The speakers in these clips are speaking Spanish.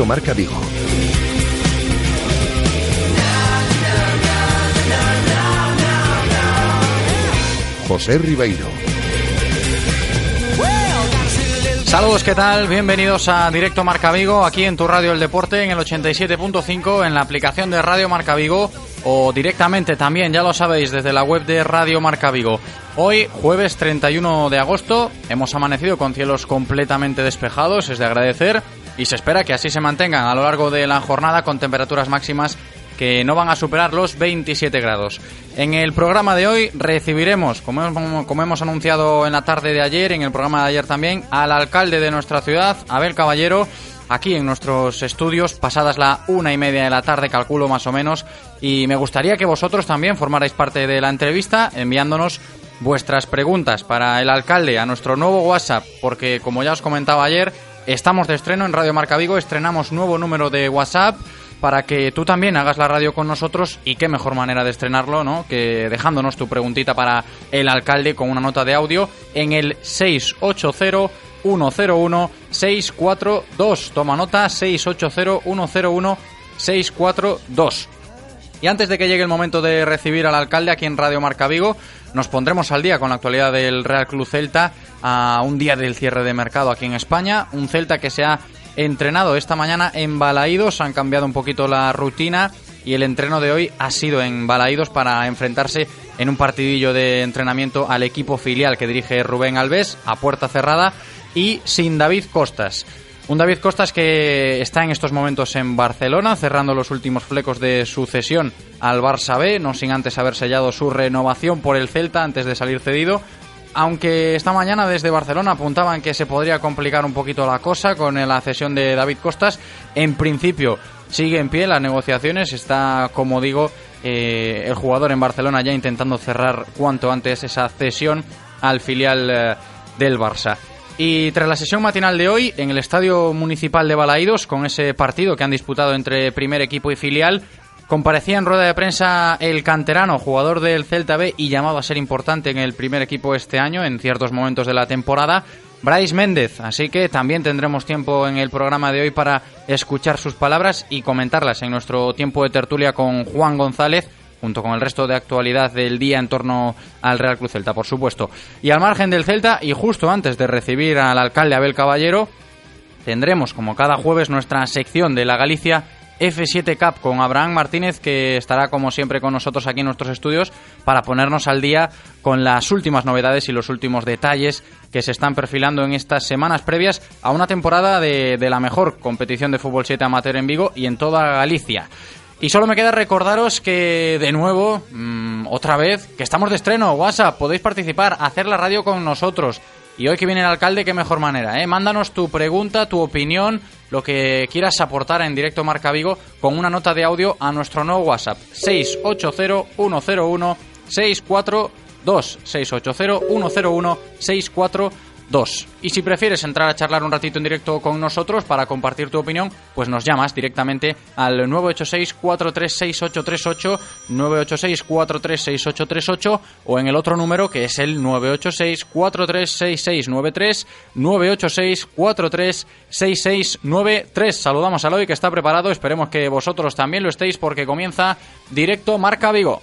Directo Marca Vigo. José Ribeiro. Saludos, ¿qué tal? Bienvenidos a Directo Marca Vigo, aquí en tu radio El Deporte, en el 87.5, en la aplicación de Radio Marca Vigo o directamente también, ya lo sabéis, desde la web de Radio Marca Vigo. Hoy, jueves 31 de agosto, hemos amanecido con cielos completamente despejados, es de agradecer, y se espera que así se mantengan a lo largo de la jornada con temperaturas máximas que no van a superar los 27 grados. En el programa de hoy recibiremos, como hemos, anunciado en la tarde de ayer, en el programa de ayer también, al alcalde de nuestra ciudad, Abel Caballero, aquí en nuestros estudios, pasadas la una y media de la tarde, calculo más o menos, y me gustaría que vosotros también formarais parte de la entrevista enviándonos vuestras preguntas para el alcalde a nuestro nuevo WhatsApp, porque como ya os comentaba ayer, estamos de estreno en Radio Marca Vigo, estrenamos nuevo número de WhatsApp para que tú también hagas la radio con nosotros y qué mejor manera de estrenarlo, ¿no? Que dejándonos tu preguntita para el alcalde con una nota de audio en el 680 101 642. Toma nota 680 101 642. Y antes de que llegue el momento de recibir al alcalde aquí en Radio Marca Vigo, nos pondremos al día con la actualidad del Real Club Celta a un día del cierre de mercado aquí en España. Un Celta que se ha entrenado esta mañana en Balaídos, han cambiado un poquito la rutina y el entreno de hoy ha sido en Balaídos para enfrentarse en un partidillo de entrenamiento al equipo filial que dirige Rubén Alves a puerta cerrada y sin David Costas. Un David Costas que está en estos momentos en Barcelona, cerrando los últimos flecos de sucesión al Barça B, no sin antes haber sellado su renovación por el Celta antes de salir cedido. Aunque esta mañana desde Barcelona apuntaban que se podría complicar un poquito la cosa con la cesión de David Costas, en principio sigue en pie las negociaciones, está, como digo, eh, el jugador en Barcelona ya intentando cerrar cuanto antes esa cesión al filial eh, del Barça. Y tras la sesión matinal de hoy, en el Estadio Municipal de Balaídos, con ese partido que han disputado entre primer equipo y filial, comparecía en rueda de prensa el canterano, jugador del Celta B y llamado a ser importante en el primer equipo este año, en ciertos momentos de la temporada, Bryce Méndez. Así que también tendremos tiempo en el programa de hoy para escuchar sus palabras y comentarlas en nuestro tiempo de tertulia con Juan González junto con el resto de actualidad del día en torno al Real Cruz Celta, por supuesto. Y al margen del Celta, y justo antes de recibir al alcalde Abel Caballero, tendremos, como cada jueves, nuestra sección de la Galicia F7 Cup con Abraham Martínez, que estará como siempre con nosotros aquí en nuestros estudios para ponernos al día con las últimas novedades y los últimos detalles que se están perfilando en estas semanas previas a una temporada de, de la mejor competición de fútbol 7 amateur en Vigo y en toda Galicia. Y solo me queda recordaros que, de nuevo, mmm, otra vez, que estamos de estreno, WhatsApp, podéis participar, hacer la radio con nosotros. Y hoy que viene el alcalde, qué mejor manera, ¿eh? Mándanos tu pregunta, tu opinión, lo que quieras aportar en directo Marca Vigo con una nota de audio a nuestro nuevo WhatsApp 680-101-642 680-101-642 2. Y si prefieres entrar a charlar un ratito en directo con nosotros para compartir tu opinión, pues nos llamas directamente al 986-436838, 986-436838 o en el otro número que es el 986-436693, 986-436693. Saludamos a Eloy que está preparado, esperemos que vosotros también lo estéis porque comienza directo Marca Vigo.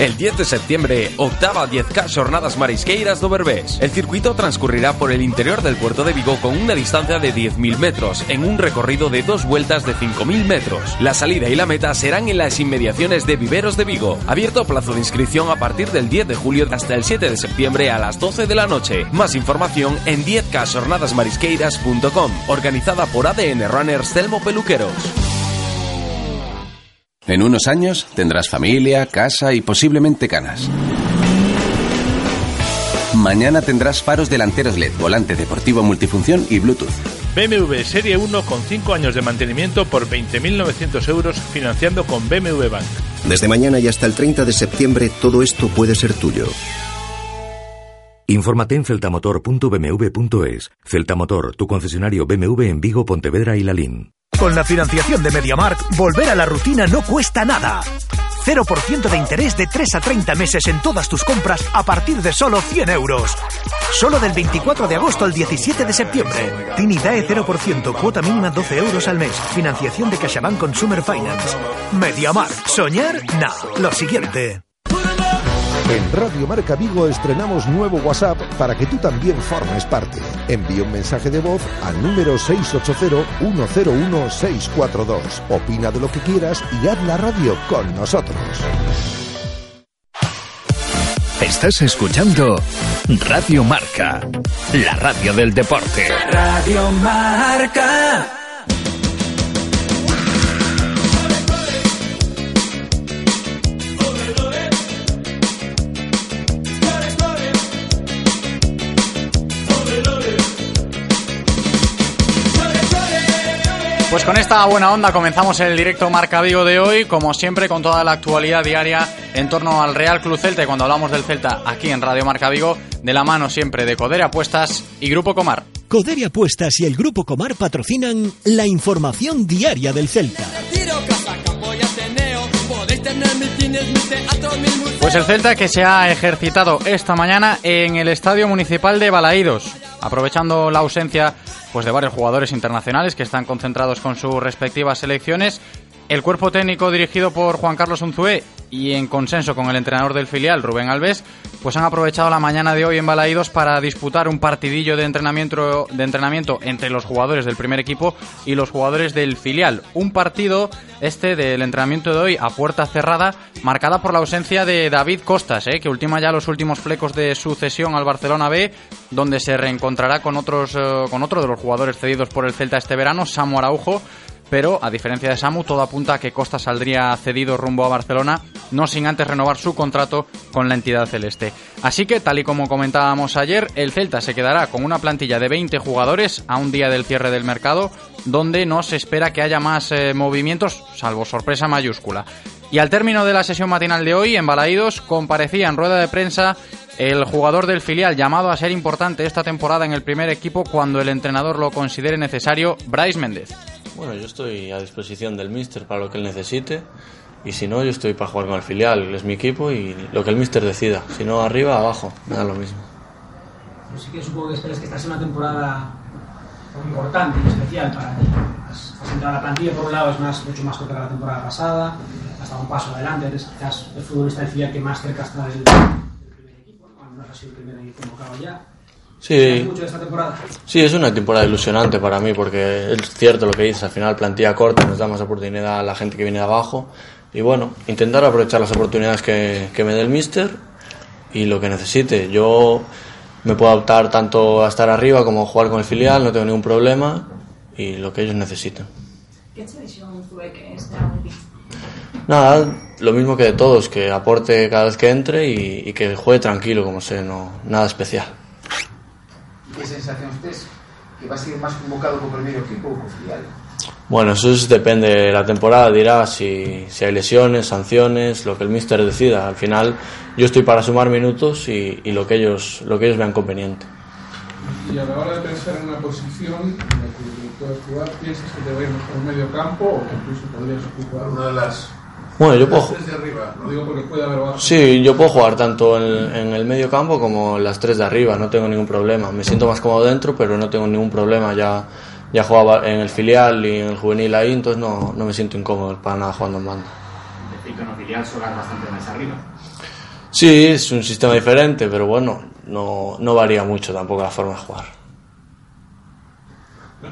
El 10 de septiembre, octava 10K Jornadas Marisqueiras do Berbés. El circuito transcurrirá por el interior del puerto de Vigo con una distancia de 10.000 metros, en un recorrido de dos vueltas de 5.000 metros. La salida y la meta serán en las inmediaciones de Viveros de Vigo. Abierto plazo de inscripción a partir del 10 de julio hasta el 7 de septiembre a las 12 de la noche. Más información en 10kjornadasmarisqueiras.com. Organizada por ADN Runners Telmo Peluqueros. En unos años tendrás familia, casa y posiblemente canas. Mañana tendrás faros delanteros LED, volante deportivo multifunción y Bluetooth. BMW Serie 1 con 5 años de mantenimiento por 20.900 euros financiando con BMW Bank. Desde mañana y hasta el 30 de septiembre todo esto puede ser tuyo. Infórmate en celtamotor.bmw.es. Celtamotor, tu concesionario BMW en Vigo, Pontevedra y Lalín. Con la financiación de MediaMarkt, volver a la rutina no cuesta nada. 0% de interés de 3 a 30 meses en todas tus compras a partir de solo 100 euros. Solo del 24 de agosto al 17 de septiembre. Tini DAE 0%, cuota mínima 12 euros al mes. Financiación de CaixaBank Consumer Finance. MediaMarkt. Soñar, no. Lo siguiente. En Radio Marca Vigo estrenamos nuevo WhatsApp para que tú también formes parte. Envía un mensaje de voz al número 680-101-642. Opina de lo que quieras y haz la radio con nosotros. Estás escuchando Radio Marca, la radio del deporte. Radio Marca. Pues con esta buena onda comenzamos el directo Marca Vigo de hoy, como siempre con toda la actualidad diaria en torno al Real Club Celta y cuando hablamos del Celta aquí en Radio Marca Vigo, de la mano siempre de Coderia Apuestas y Grupo Comar. Coderia Apuestas y el Grupo Comar patrocinan la información diaria del Celta. Pues el Celta que se ha ejercitado esta mañana en el Estadio Municipal de Balaídos, aprovechando la ausencia pues de varios jugadores internacionales que están concentrados con sus respectivas selecciones. El cuerpo técnico dirigido por Juan Carlos Unzué y en consenso con el entrenador del filial, Rubén Alves, pues han aprovechado la mañana de hoy en Balaídos para disputar un partidillo de entrenamiento, de entrenamiento entre los jugadores del primer equipo y los jugadores del filial. Un partido, este del entrenamiento de hoy, a puerta cerrada, marcada por la ausencia de David Costas, ¿eh? que ultima ya los últimos flecos de sucesión al Barcelona B, donde se reencontrará con, otros, eh, con otro de los jugadores cedidos por el Celta este verano, Samu Araujo, pero a diferencia de Samu, todo apunta a que Costa saldría cedido rumbo a Barcelona, no sin antes renovar su contrato con la entidad celeste. Así que, tal y como comentábamos ayer, el Celta se quedará con una plantilla de 20 jugadores a un día del cierre del mercado, donde no se espera que haya más eh, movimientos, salvo sorpresa mayúscula. Y al término de la sesión matinal de hoy, en Balaídos, comparecía en rueda de prensa el jugador del filial llamado a ser importante esta temporada en el primer equipo cuando el entrenador lo considere necesario, Bryce Méndez. Bueno, yo estoy a disposición del míster para lo que él necesite y si no, yo estoy para jugar con el filial, es mi equipo y lo que el míster decida. Si no, arriba, abajo, me da lo mismo. Pero sí que supongo que esperas que esta sea una temporada importante y especial para ti. Has, entrado a la plantilla, por un lado, es más, mucho más corta que la temporada pasada, has dado un paso adelante, eres quizás el futbolista del filial que más cerca está del, primer equipo, ¿no? al menos ha sido el primer convocado ya. Sí, mucho de esta temporada? sí, es una temporada ilusionante para mí porque es cierto lo que dices, al final plantilla corta, nos da más oportunidad a la gente que viene de abajo y bueno, intentar aprovechar las oportunidades que, que me dé el míster y lo que necesite. Yo me puedo adaptar tanto a estar arriba como a jugar con el filial, no tengo ningún problema y lo que ellos necesiten. ¿Qué decisión tuve que es muy bien? Nada, lo mismo que de todos, que aporte cada vez que entre y, y que juegue tranquilo, como sé, no, nada especial. ¿Qué sensación tienes? ¿Que va a ser más convocado con primer equipo o con filial? Bueno, eso es- depende de la temporada, dirá si, si hay lesiones, sanciones, lo que el míster decida. Al final yo estoy para sumar minutos y, y lo, que ellos, lo que ellos vean conveniente. Y a la hora de pensar en una posición en la que puedes jugar, ¿piensas que te va a ir mejor en medio campo o que incluso podrías ocupar una de las Bueno, yo puedo. tres de arriba? Lo digo porque puede haber bajo. Sí, yo puedo jugar tanto en, en el medio campo como en las tres de arriba, no tengo ningún problema. Me siento más cómodo dentro, pero no tengo ningún problema. Ya, ya jugaba en el filial y en el juvenil ahí, entonces no, no me siento incómodo para nada jugando en banda. Decir que en el filial juegas bastante más arriba. Sí, es un sistema diferente, pero bueno, no, no varía mucho tampoco la forma de jugar.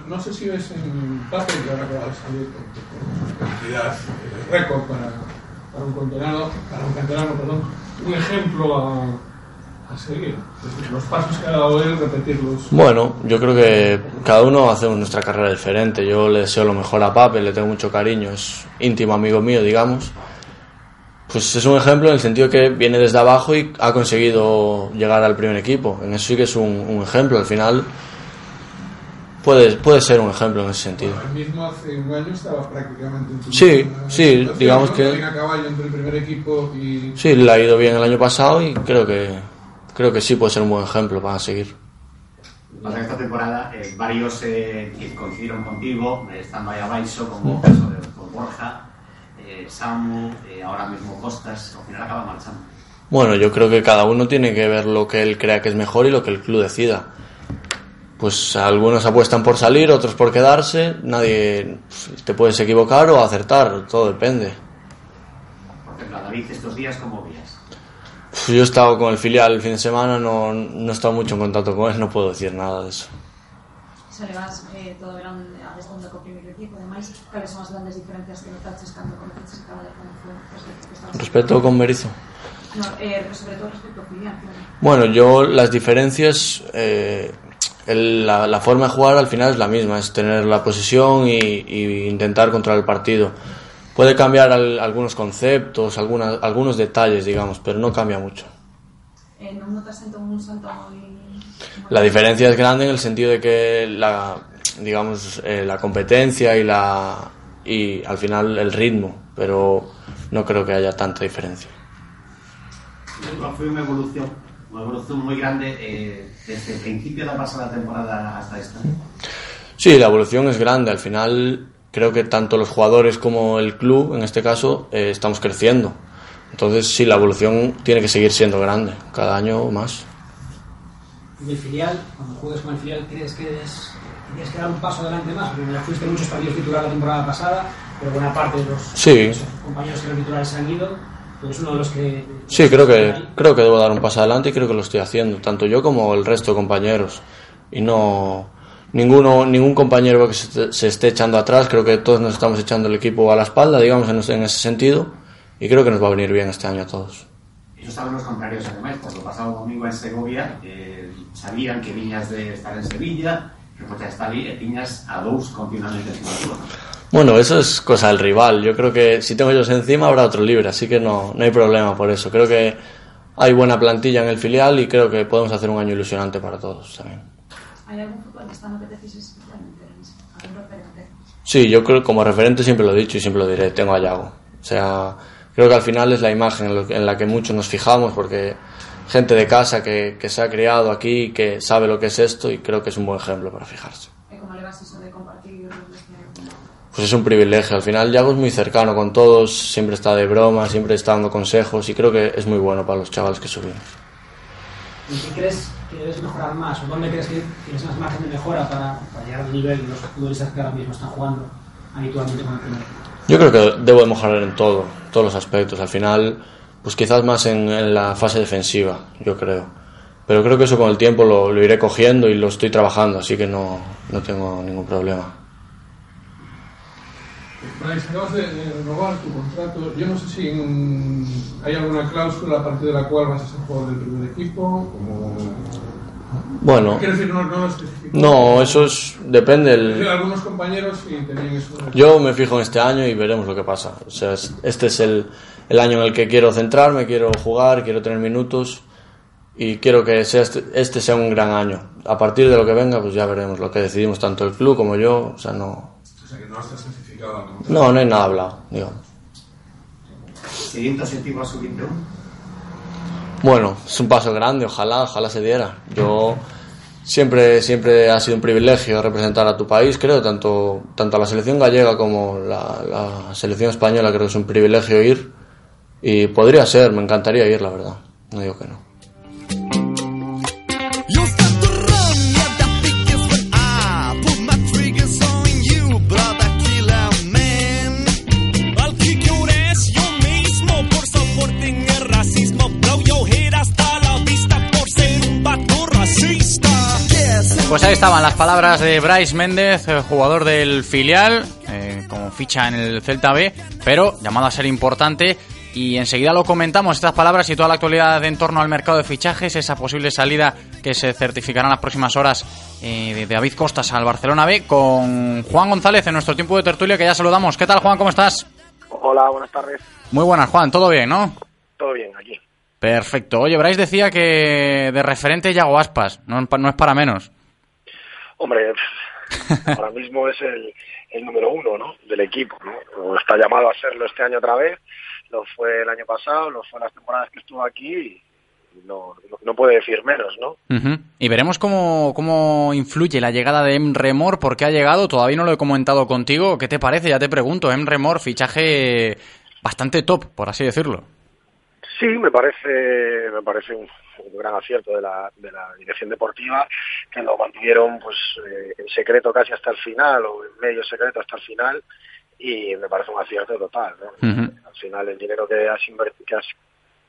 No, sé si ves en papel que ahora acaba de salir con, cantidad eh, récord para, para un canterano, para un canterano, un ejemplo a, seguir. Los pasos que ha dado él, repetirlos. Bueno, yo creo que cada uno hacemos nuestra carrera diferente. Yo le deseo lo mejor a Pape, le tengo mucho cariño, es íntimo amigo mío, digamos. Pues es un ejemplo en el sentido que viene desde abajo y ha conseguido llegar al primer equipo. En eso sí que es un ejemplo. Al final puede, puede ser un ejemplo en ese sentido. Él mismo hace un año estaba prácticamente en Sí, sí, digamos que- a caballo entre el primer equipo y. Sí, le ha ido bien el año pasado y creo que, creo que sí puede ser un buen ejemplo para seguir. Pasa que esta temporada eh, varios eh, coincidieron contigo, eh, estando ahí abaixo, como o caso de con Borja, eh, Samu, eh, ahora mismo Costas, al final acaba marchando. Bueno, yo creo que cada uno tiene que ver lo que él crea que es mejor y lo que el club decida. Pues algunos apuestan por salir, otros por quedarse. Nadie te puedes equivocar o acertar, todo depende. Por ejemplo, a David estos días, ¿cómo vías? Yo he estado con el filial el fin de semana, no, no he estado mucho en contacto con él, no puedo decir nada de eso. Se levas eh, todo verán a segunda co primeiro equipo, ademais, cales son as grandes diferencias que notaches cando conoceches a cabo de promoción respecto con Berizzo. No, eh, sobre todo respecto ao filial, claro. Bueno, yo las diferencias, eh, el- la, la forma de jugar al final es la misma, es tener la posesión y, y intentar controlar el partido. Puede cambiar al- algunos conceptos, algunas, algunos detalles, digamos, pero no cambia mucho. Eh, non notas un salto moi... La diferencia es grande en el sentido de que la, digamos, eh, la competencia y la y al final el ritmo, pero no creo que haya tanta diferencia. Foi unha evolución, unha evolución moi grande eh, desde o principio da pasada temporada hasta esta. Sí, la evolución es grande. Al final creo que tanto los jugadores como el club, en este caso, eh, estamos creciendo. Entonces sí, la evolución tiene que seguir siendo grande, cada año más. del filial, cuando juegues con el filial, ¿crees que es, tienes que dar un paso adelante más? Porque ya fuiste muchos partidos titular la temporada pasada, pero buena parte de los, Sí. compañeros que eran titulares se han ido. Tú eres uno de los que. Sí, creo que, creo que debo dar un paso adelante y creo que lo estoy haciendo, tanto yo como el resto de compañeros. Y no, ninguno, ningún compañero que se, se esté echando atrás, creo que todos nos estamos echando el equipo a la espalda, digamos, en, en ese sentido, y creo que nos va a venir bien este año a todos. Ellos estaban los contrarios además, por lo pasado domingo en Segovia, eh, sabían que viñas de estar en Sevilla, que Pocha está tiñas a dous continuamente túa. Bueno, eso es cosa del rival. Yo creo que si tengo ellos encima habrá otro libre, así que no, no hay problema por eso. Creo que hay buena plantilla en el filial y creo que podemos hacer un año ilusionante para todos también. Hai algún futbolista no que te especialmente? Sí, yo creo como referente siempre lo he dicho y siempre lo diré, tengo a Yago. O sea, creo que al final es la imagen en la que muchos nos fijamos porque gente de casa que, que se ha criado aquí, que sabe lo que es esto y creo que es un buen ejemplo para fijarse. E como levas iso de compartir os vestiarios con Pues es un privilegio. Al final Yago es muy cercano con todos, siempre está de broma, siempre está dando consejos y creo que es muy bueno para los chavales que subimos. ¿En qué crees que debes mejorar más? ¿O dónde crees que tienes más margen de mejora para, para llegar al nivel de los futbolistas que ahora mismo están jugando habitualmente con el primer? Yo creo que debo de mejorar en todo, todos los aspectos. Al final, pues quizás más en, en la fase defensiva, yo creo. Pero creo que eso con el tiempo lo, lo iré cogiendo y lo estoy trabajando, así que no, no tengo ningún problema. Bryce, acabas de, de renovar tu contrato. Yo no sé si hay alguna cláusula a partir de la cual vas a ser jugador del primer equipo. Como... Bueno, decir, no, no no, eso es, depende. del- Algunos compañeros sí tenían eso. Yo me fijo en este año y veremos lo que pasa. O sea, es- este es el, el año en el que quiero centrarme, quiero jugar, quiero tener minutos y quiero que sea este, este sea un gran año. A partir de lo que venga, pues ya veremos lo que decidimos tanto el club como yo. O sea, no, O sea, que no está especificado. ¿no? no, no hay nada hablado, digamos. Objetivo a sub-21. Bueno, es un paso grande, ojalá, ojalá se diera. Yo Siempre, siempre ha sido un privilegio representar a tu país, creo, tanto, tanto a la selección gallega como la, la selección española, creo que es un privilegio ir. Y podría ser, me encantaría ir, la verdad. No digo que no. Pues ahí estaban las palabras de Bryce Méndez, jugador del filial, eh, como ficha en el Celta B, pero llamado a ser importante. Y enseguida lo comentamos, estas palabras y toda la actualidad en torno al mercado de fichajes, esa posible salida que se certificará en las próximas horas eh, de David Costas al Barcelona B, con Juan González en nuestro tiempo de tertulia, que ya saludamos. ¿Qué tal, Juan? ¿Cómo estás? Hola, buenas tardes. Muy buenas, Juan. ¿Todo bien, no? Todo bien, aquí. Perfecto. Oye, Bryce decía que de referente Yago Aspas, no, no es para menos. Hombre, ahora mismo es el, número uno ¿no? del equipo. ¿no? Está llamado a serlo este año otra vez. Lo fue el año pasado, lo fue las temporadas que estuvo aquí. Y no, no, puede decir menos, ¿no? Ujú. Y veremos cómo, cómo influye la llegada de Emre Mor, porque ha llegado, todavía no lo he comentado contigo. ¿Qué te parece? Ya te pregunto, Emre Mor, fichaje bastante top, por así decirlo. Sí, me parece, me parece un, un gran acierto de la, de la dirección deportiva, que lo mantuvieron pues eh, en secreto casi hasta el final, o en medio secreto hasta el final, y me parece un acierto total. ¿no? Al final el dinero que has, que has,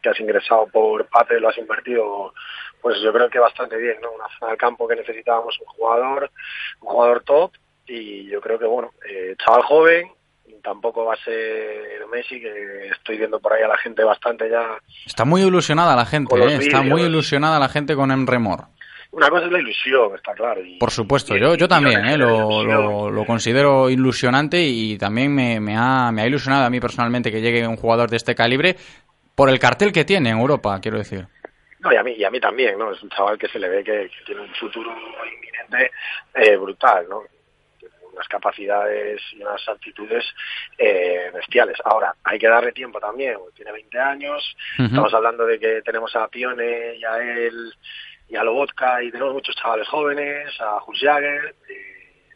que has ingresado por Pape lo has invertido, pues yo creo que bastante bien, ¿no? Una zona del campo que necesitábamos un jugador, un jugador top, y yo creo que bueno, eh, chaval joven, tampoco va a ser Messi, que estoy viendo por ahí a la gente bastante ya Está muy ilusionada la gente, ¿eh? está muy ilusionada la gente con Emre Mor. Una cosa es la ilusión, está claro. Y, Por supuesto, yo, yo también ¿eh? lo, lo, lo considero ilusionante y también me, me, ha, me ha ilusionado a mí personalmente que llegue un jugador de este calibre por el cartel que tiene en Europa, quiero decir. no, y a mí y a mí también, ¿no? Es un chaval que se le ve que, que tiene un futuro inminente eh, brutal, ¿no? Unas capacidades y unas actitudes eh, bestiales. Ahora, hay que darle tiempo también, tiene 20 años, estamos hablando de que tenemos a Pione y a él y a Lobotka y tenemos muchos chavales jóvenes, a Jules Jagger,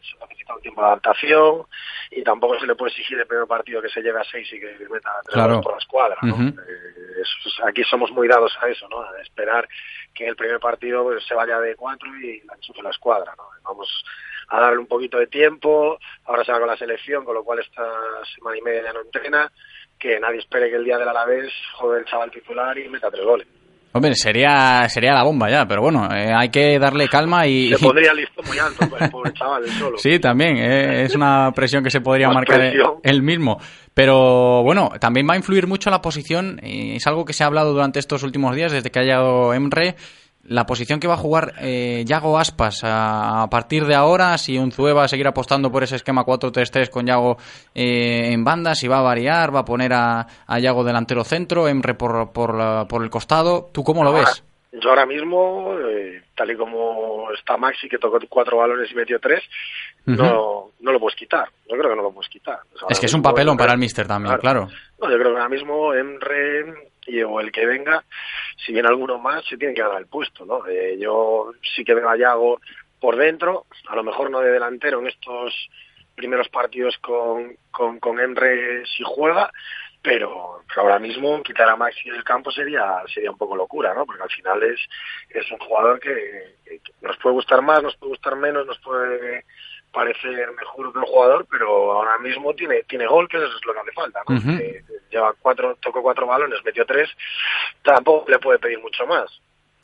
eso necesita un tiempo de adaptación y tampoco se le puede exigir el primer partido que se lleve a seis y que meta tres Claro. por la escuadra, ¿no? Eh, eso aquí somos muy dados a eso, ¿no? A esperar que el primer partido pues, se vaya de cuatro y la enchufe la escuadra, ¿no? Vamos a darle un poquito de tiempo, ahora se va con la selección, con lo cual esta semana y media ya no entrena, que nadie espere que el día del Alavés jode el chaval titular y meta tres goles. Hombre, sería, sería la bomba ya, pero bueno, eh, hay que darle calma y... Se pondría el listón muy alto, pues, el pobre chaval, el solo. Sí, también, eh, es una presión que se podría marcar presión. él mismo. Pero bueno, también va a influir mucho la posición, eh, es algo que se ha hablado durante estos últimos días, desde que ha llegado Emre, la posición que va a jugar eh, Yago Aspas a, a partir de ahora, si Unzue va a seguir apostando por ese esquema 4-3-3 con Yago eh, en banda, si va a variar, va a poner a, a Yago delantero centro, Emre por, por, la- por el costado, ¿tú cómo lo ves? Yo ahora mismo, eh, tal y como está Maxi, que tocó cuatro balones y metió tres, no, no lo puedes quitar. Yo creo que no lo puedes quitar. O sea, Es que es un papelón para el Mister también, claro. No, yo creo que ahora mismo Emre y, o el que venga, si viene alguno más, se tiene que dar el puesto, ¿no? Eh, yo sí que veo a Yago por dentro, a lo mejor no de delantero en estos primeros partidos con, con, con Emre si juega, pero, ahora mismo quitar a Maxi del campo sería sería un poco locura, ¿no? Porque al final es, es un jugador que nos puede gustar más, nos puede gustar menos, nos puede parecer mejor que un jugador, pero ahora mismo tiene tiene gol, que eso es lo que hace falta, ¿no? Eh, lleva cuatro, tocó cuatro balones, metió tres, tampoco le puede pedir mucho más.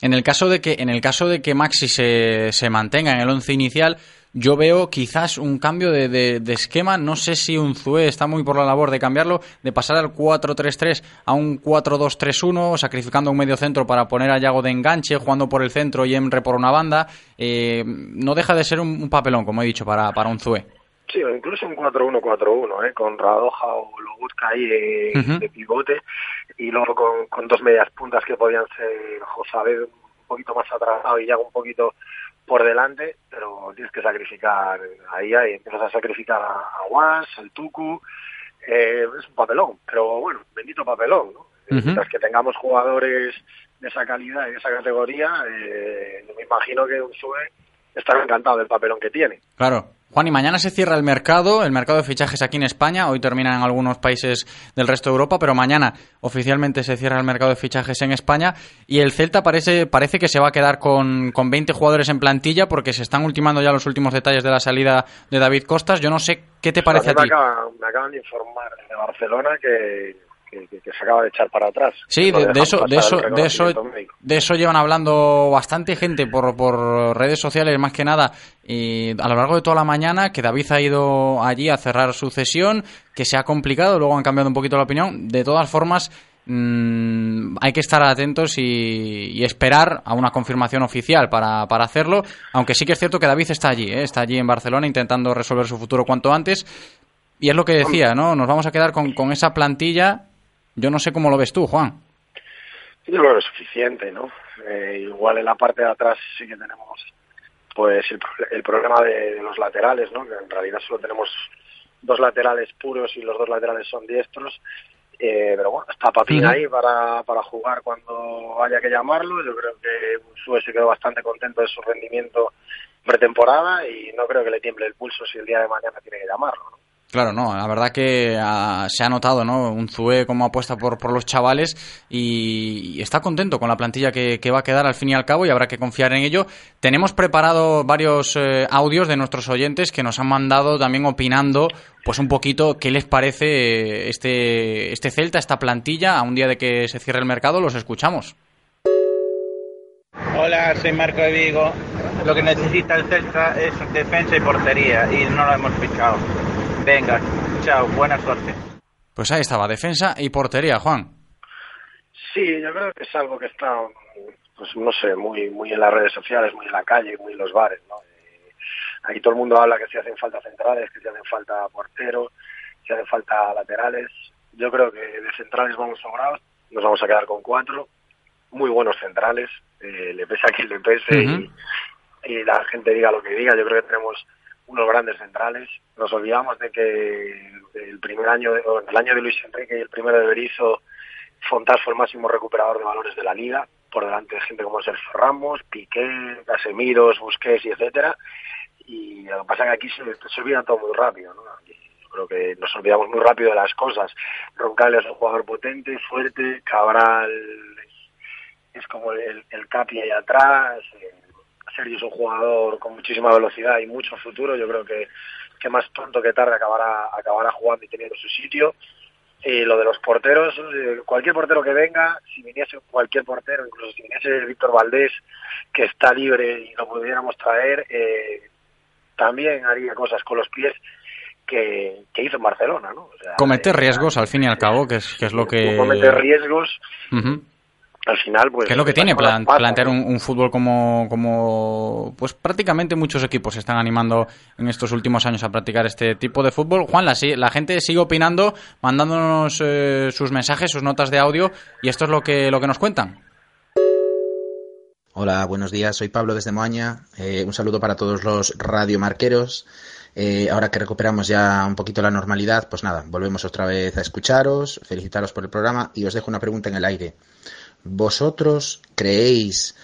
En el caso de que, en el caso de que Maxi se, se mantenga en el once inicial, yo veo quizás un cambio de, de- de esquema. No sé si un Zue está muy por la labor de cambiarlo, de pasar al 4-3-3 a un 4-2-3-1, sacrificando un medio centro para poner a Yago de enganche, jugando por el centro y Emre por una banda. Eh, no deja de ser un, un papelón, como he dicho, para, para un Zue. Sí, o incluso un 4-1-4-1, ¿eh? con Radoja o Logutka ahí de, Ujú. de pivote y luego con, con dos medias puntas que podían ser Josabed un poquito más atrasado y Yago un poquito por delante, pero tienes que sacrificar ahí, ahí empiezas a sacrificar a, Was, al Tucu, eh, es un papelón, pero bueno, bendito papelón, ¿no? Ujú. Mientras que tengamos jugadores de esa calidad y de esa categoría, eh, me imagino que un sube estará encantado del papelón que tiene. Claro. Juan, y mañana se cierra el mercado, el mercado de fichajes aquí en España. Hoy termina en algunos países del resto de Europa, pero mañana oficialmente se cierra el mercado de fichajes en España. Y el Celta parece, parece que se va a quedar con, con 20 jugadores en plantilla porque se están ultimando ya los últimos detalles de la salida de David Costas. Yo no sé qué te parece a, ti. Me acaban, me acaban de informar de Barcelona que que, que, se acaba de echar para atrás. Sí, de, de, eso, de eso, de eso, de eso llevan hablando bastante gente por, por redes sociales, más que nada, y a lo largo de toda la mañana, que David ha ido allí a cerrar su cesión, que se ha complicado, luego han cambiado un poquito la opinión. De todas formas, mmm, hay que estar atentos y, y, esperar a una confirmación oficial para, para hacerlo, aunque sí que es cierto que David está allí, ¿eh? está allí en Barcelona intentando resolver su futuro cuanto antes. Y es lo que decía, ¿no? Nos vamos a quedar con, con esa plantilla yo no sé cómo lo ves tú, Juan. Yo creo que es suficiente, ¿no? Eh, igual en la parte de atrás sí que tenemos pues el, el problema de, de, los laterales, ¿no? Que en realidad solo tenemos dos laterales puros y los dos laterales son diestros. Eh, pero bueno, está Papín ahí para, para jugar cuando haya que llamarlo. Yo creo que Sue se quedó bastante contento de su rendimiento pretemporada y no creo que le tiemble el pulso si el día de mañana tiene que llamarlo. ¿no? Claro, no, la verdad que uh, se ha notado, ¿no? Un Zue como apuesta por, por los chavales y, está contento con la plantilla que, va a quedar al fin y al cabo y habrá que confiar en ello. Tenemos preparado varios eh, audios de nuestros oyentes que nos han mandado también opinando pues un poquito qué les parece este, este Celta, esta plantilla, a un día de que se cierre el mercado, los escuchamos. Hola, soy Marco de Vigo. Lo que necesita el Celta es defensa y portería y no lo hemos fichado. Venga, chao, buena suerte. Pues ahí estaba, defensa y portería, Juan. Sí, yo creo que es algo que está, pues no sé, muy muy en las redes sociales, muy en la calle, muy en los bares, ¿no? Eh, aquí todo el mundo habla que si hacen falta centrales, que si hacen falta porteros, si hacen falta laterales. Yo creo que de centrales vamos sobrados, nos vamos a quedar con cuatro, muy buenos centrales, eh, le pese a quien le pese uh -huh. y, y la gente diga lo que diga, yo creo que tenemos unos grandes centrales. Nos olvidamos de que el primer año, el año de Luis Enrique y el primero de Berizzo, Fontás fue el máximo recuperador de valores de la liga, por delante de gente como Sergio Ramos, Piqué, Casemiros, Busquets y etcétera. Y lo que pasa es que aquí se, se olvida todo muy rápido, ¿no? Creo que nos olvidamos muy rápido de las cosas. Roncal es un jugador potente, fuerte, Cabral es, es como el, el Capi ahí atrás, eh, Sergio es un jugador con muchísima velocidad y mucho futuro. Yo creo que, que más pronto que tarde acabará, acabará jugando y teniendo su sitio. Y lo de los porteros, eh, cualquier portero que venga, si viniese cualquier portero, incluso si viniese Víctor Valdés, que está libre y lo pudiéramos traer, eh, también haría cosas con los pies que, que hizo en Barcelona. ¿no? O sea, Cometer eh, riesgos, al fin y al cabo, que es, que es lo que... Cometer riesgos. Uh -huh al final pues ¿Qué es lo que tiene plan, plantear un, un, fútbol como como pues prácticamente muchos equipos se están animando en estos últimos años a practicar este tipo de fútbol Juan la, la gente sigue opinando mandándonos eh, sus mensajes sus notas de audio y esto es lo que lo que nos cuentan Hola, buenos días. Soy Pablo desde Moaña. Eh, un saludo para todos los radiomarqueros. Eh, ahora que recuperamos ya un poquito la normalidad, pues nada, volvemos otra vez a escucharos, felicitaros por el programa y os dejo una pregunta en el aire. ¿Vosotros creéis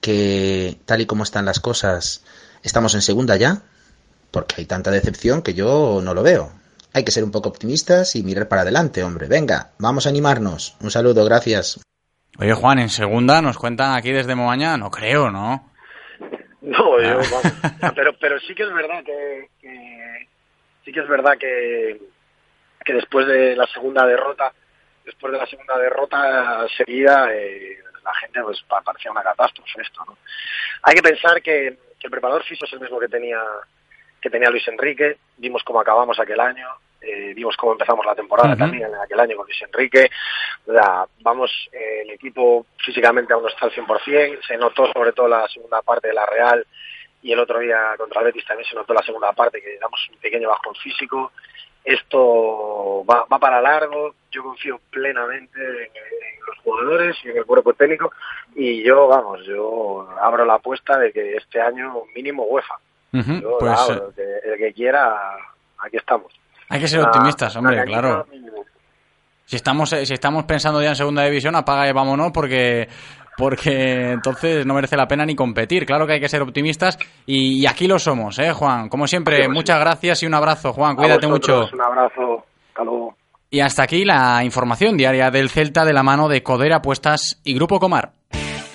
que tal y como están las cosas estamos en segunda ya? Porque hay tanta decepción que yo no lo veo. Hay que ser un poco optimistas y mirar para adelante, hombre. Venga, vamos a animarnos. Un saludo, gracias. Oye, Juan, en segunda nos cuentan aquí desde Moaña, no creo, ¿no? No, yo, vamos, pero, pero sí que es verdad que, que sí que es verdad que, que después de la segunda derrota después de la segunda derrota seguida, eh, la gente pues parecía una catástrofe esto, ¿no? Hay que pensar que, que, el preparador físico es el mismo que tenía que tenía Luis Enrique, vimos cómo acabamos aquel año, eh, vimos cómo empezamos la temporada uh -huh. también en aquel año con Luis Enrique, vamos, eh, el equipo físicamente aún no está al 100%, se notó sobre todo la segunda parte de la Real y el otro día contra el Betis también se notó la segunda parte que damos un pequeño bajón físico, esto va, va para largo, yo confío plenamente en, en, los jugadores y en el cuerpo técnico y yo, vamos, yo abro la apuesta de que este año mínimo UEFA. Uh -huh, yo pues, abro, el, el que quiera, aquí estamos. Hay que ser optimistas, hombre, claro. Si estamos, si estamos pensando ya en segunda división, apaga y vámonos porque porque entonces no merece la pena ni competir. Claro que hay que ser optimistas y, y aquí lo somos, ¿eh, Juan? Como siempre, Sí, muchas gracias y un abrazo, Juan. A Cuídate mucho. Un abrazo. Hasta luego. Y hasta aquí la información diaria del Celta de la mano de Codera Apuestas y Grupo Comar.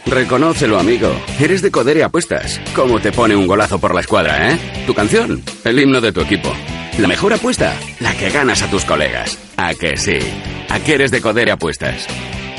Reconócelo, amigo. Eres de Codere Apuestas. ¿Cómo te pone un golazo por la escuadra, eh? Tu canción, el himno de tu equipo. La mejor apuesta, la que ganas a tus colegas. ¿A que sí? ¿A que eres de Codere Apuestas?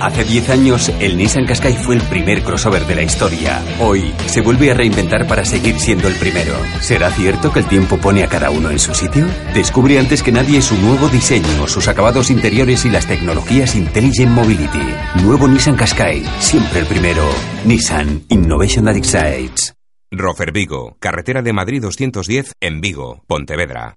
Hace 10 años, el Nissan Qashqai fue el primer crossover de la historia. Hoy, se vuelve a reinventar para seguir siendo el primero. ¿Será cierto que el tiempo pone a cada uno en su sitio? Descubre antes que nadie su nuevo diseño, sus acabados interiores y las tecnologías Intelligent Mobility. Nuevo Nissan Qashqai, siempre el primero. Nissan Innovation That Excites. Rofer Vigo, carretera de Madrid 210 en Vigo, Pontevedra.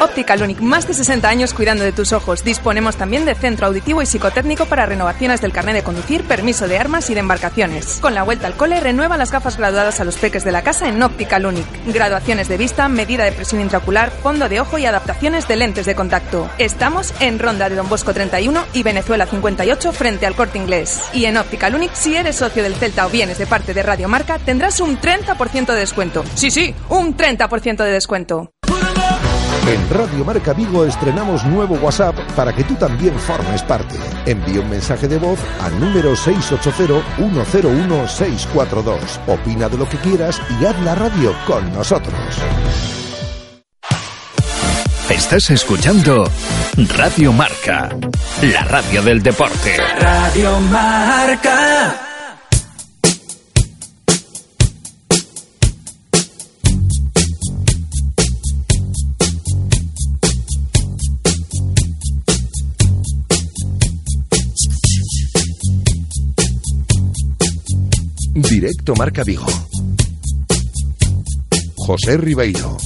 Optical Unic, más de 60 años cuidando de tus ojos. Disponemos también de centro auditivo y psicotécnico para renovaciones del carnet de conducir, permiso de armas y de embarcaciones. Con la vuelta al cole, renueva las gafas graduadas a los peques de la casa en Optical Unic. Graduaciones de vista, medida de presión intraocular, fondo de ojo y adaptaciones de lentes de contacto. Estamos en Ronda de Don Bosco 31 y Venezuela 58 frente al corte inglés. Y en Optical Unic, si eres socio del Celta o vienes de parte de Radio Marca, tendrás un 30% de descuento. Sí, sí, un 30% de descuento. En Radio Marca Vigo estrenamos nuevo WhatsApp para que tú también formes parte. Envía un mensaje de voz al número 680-101-642. Opina de lo que quieras y haz la radio con nosotros. Estás escuchando Radio Marca, la radio del deporte. Radio Marca. Directo Marca Vigo. José Ribeiro.